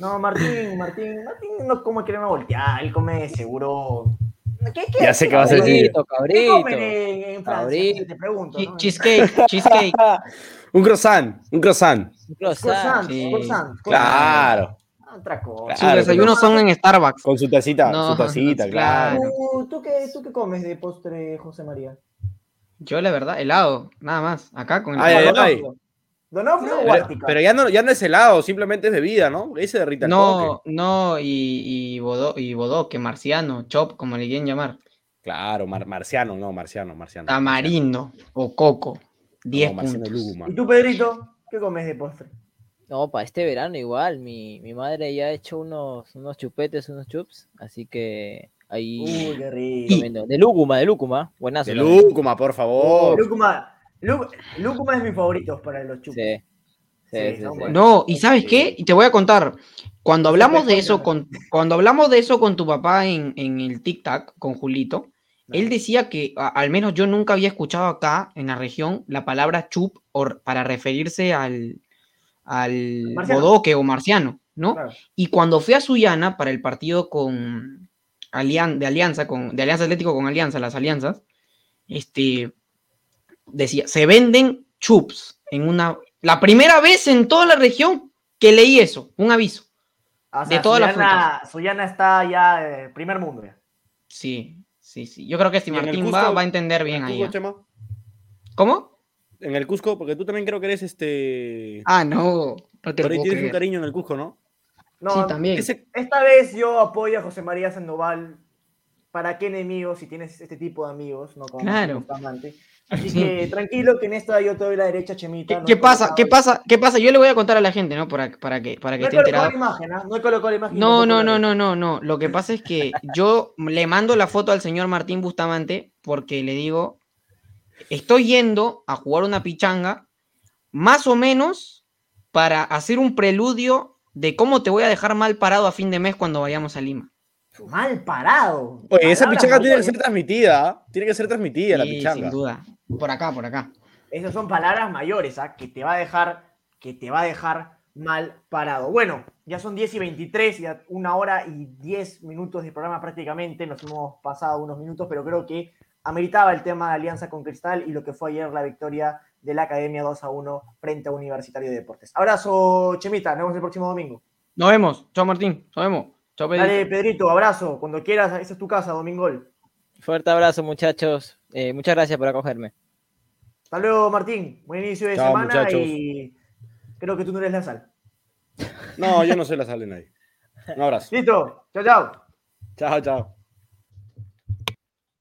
No, Martín, Martín, Martín no come crema volteada, él come seguro. ¿Qué, qué Ya sé qué vas a decir. Cabrito, ¿Qué comen cabrito. en, en Francia? Cabrito. Te pregunto. Cheesecake, cheesecake. Un croissant, un croissant. Un croissant. Croissant, Sí. croissant, croissant. Claro. Otra cosa. Sus Claro, desayunos son en Starbucks. Con su tacita, No, su tacita, no, claro. claro. ¿Tú, tú qué, ¿Tú qué comes de postre, José María? Yo, la verdad, helado, nada más. Acá con el Ay, ay, helado. ay. ¿Donofrio? ¿Donofrio o Pero, pero ya, no, ya no es helado, simplemente es bebida, ¿no? Ahí se derrita el No, no, y, y, bodo, y bodoque, marciano, chop, como le quieren llamar. Claro, mar- marciano, no, marciano, marciano. Tamarindo o coco. 10 No, marciano puntos. ¿Y tú, Pedrito? ¿Qué comes de postre? No, para este verano igual. Mi, mi madre ya ha hecho unos, unos chupetes, unos chups. Así que ahí Uy, qué rico. De lúcuma, de lúcuma. Buenazo. De también. lúcuma, por favor. Lúcuma, Lú- Lúcuma es mi favorito para los chupes. Sí. Sí, Sí, sí, son sí. buenos. No, y ¿sabes qué? Y te voy a contar. Cuando hablamos de eso con, cuando hablamos de eso con tu papá en, en el Tic Tac, con Julito, él decía que a- al menos yo nunca había escuchado acá en la región la palabra chup or- para referirse al, al Marciano. bodoque o marciano, ¿no? Claro. Y cuando fui a Sullana para el partido con Alian- de Alianza, con, de Alianza Atlético con Alianza, las alianzas, este, decía, se venden chups en una... La primera vez en toda la región que leí eso, un aviso. O De todas las Suyana, Suyana está ya eh, primer mundo. Ya. Sí, sí, sí. Yo creo que si ¿Y en el Martín Cusco? va, va a entender ¿En bien ahí. ¿ah? ¿Cómo? En el Cusco, porque tú también creo que eres este. Ah, no. No te Por ahí tienes un creer. cariño en el Cusco, ¿no? No, Sí, también. Ese- Esta vez yo apoyo a José María Sandoval. ¿Para qué enemigos si tienes este tipo de amigos? No como Claro. Así Sí. que tranquilo que en esta yo te doy la derecha, Chemita. ¿Qué, no qué he pasa? ¿Qué pasa? ¿Qué pasa? Yo le voy a contar a la gente, ¿no? Para, para que, para que No he esté colocado enterado. la imagen, ¿ah? No he colocado la imagen. No, no, no, no, no, no. Lo que pasa es que yo le mando la foto al señor Martín Bustamante porque le digo, estoy yendo a jugar una pichanga más o menos para hacer un preludio de cómo te voy a dejar mal parado a fin de mes cuando vayamos a Lima. Mal parado. Oye, esa pichanga tiene que ser transmitida. ¿ah? Tiene que ser transmitida la Sí, pichanga. sin duda. Por acá, por acá. Esas son palabras mayores, ¿ah? Que te va a dejar, que te va a dejar mal parado. Bueno, ya son 10 y 23, ya una hora y 10 minutos de programa prácticamente. Nos hemos pasado unos minutos, pero creo que ameritaba el tema de alianza con Cristal y lo que fue ayer la victoria de la Academia 2 a 1 frente a Universitario de Deportes. Abrazo, Chemita, nos vemos el próximo domingo. Nos vemos. Chao, Martín. Nos vemos. Chao, Pedro. Dale, Pedrito, abrazo. Cuando quieras, esa es tu casa, Domingol. Fuerte abrazo, muchachos. Eh, muchas gracias por acogerme. Hasta luego, Martín. Buen inicio de Chao, semana muchachos. y creo que tú no eres la sal. No, yo no soy la sal de nadie. Un abrazo. Listo, chao, chao. Chao, chao.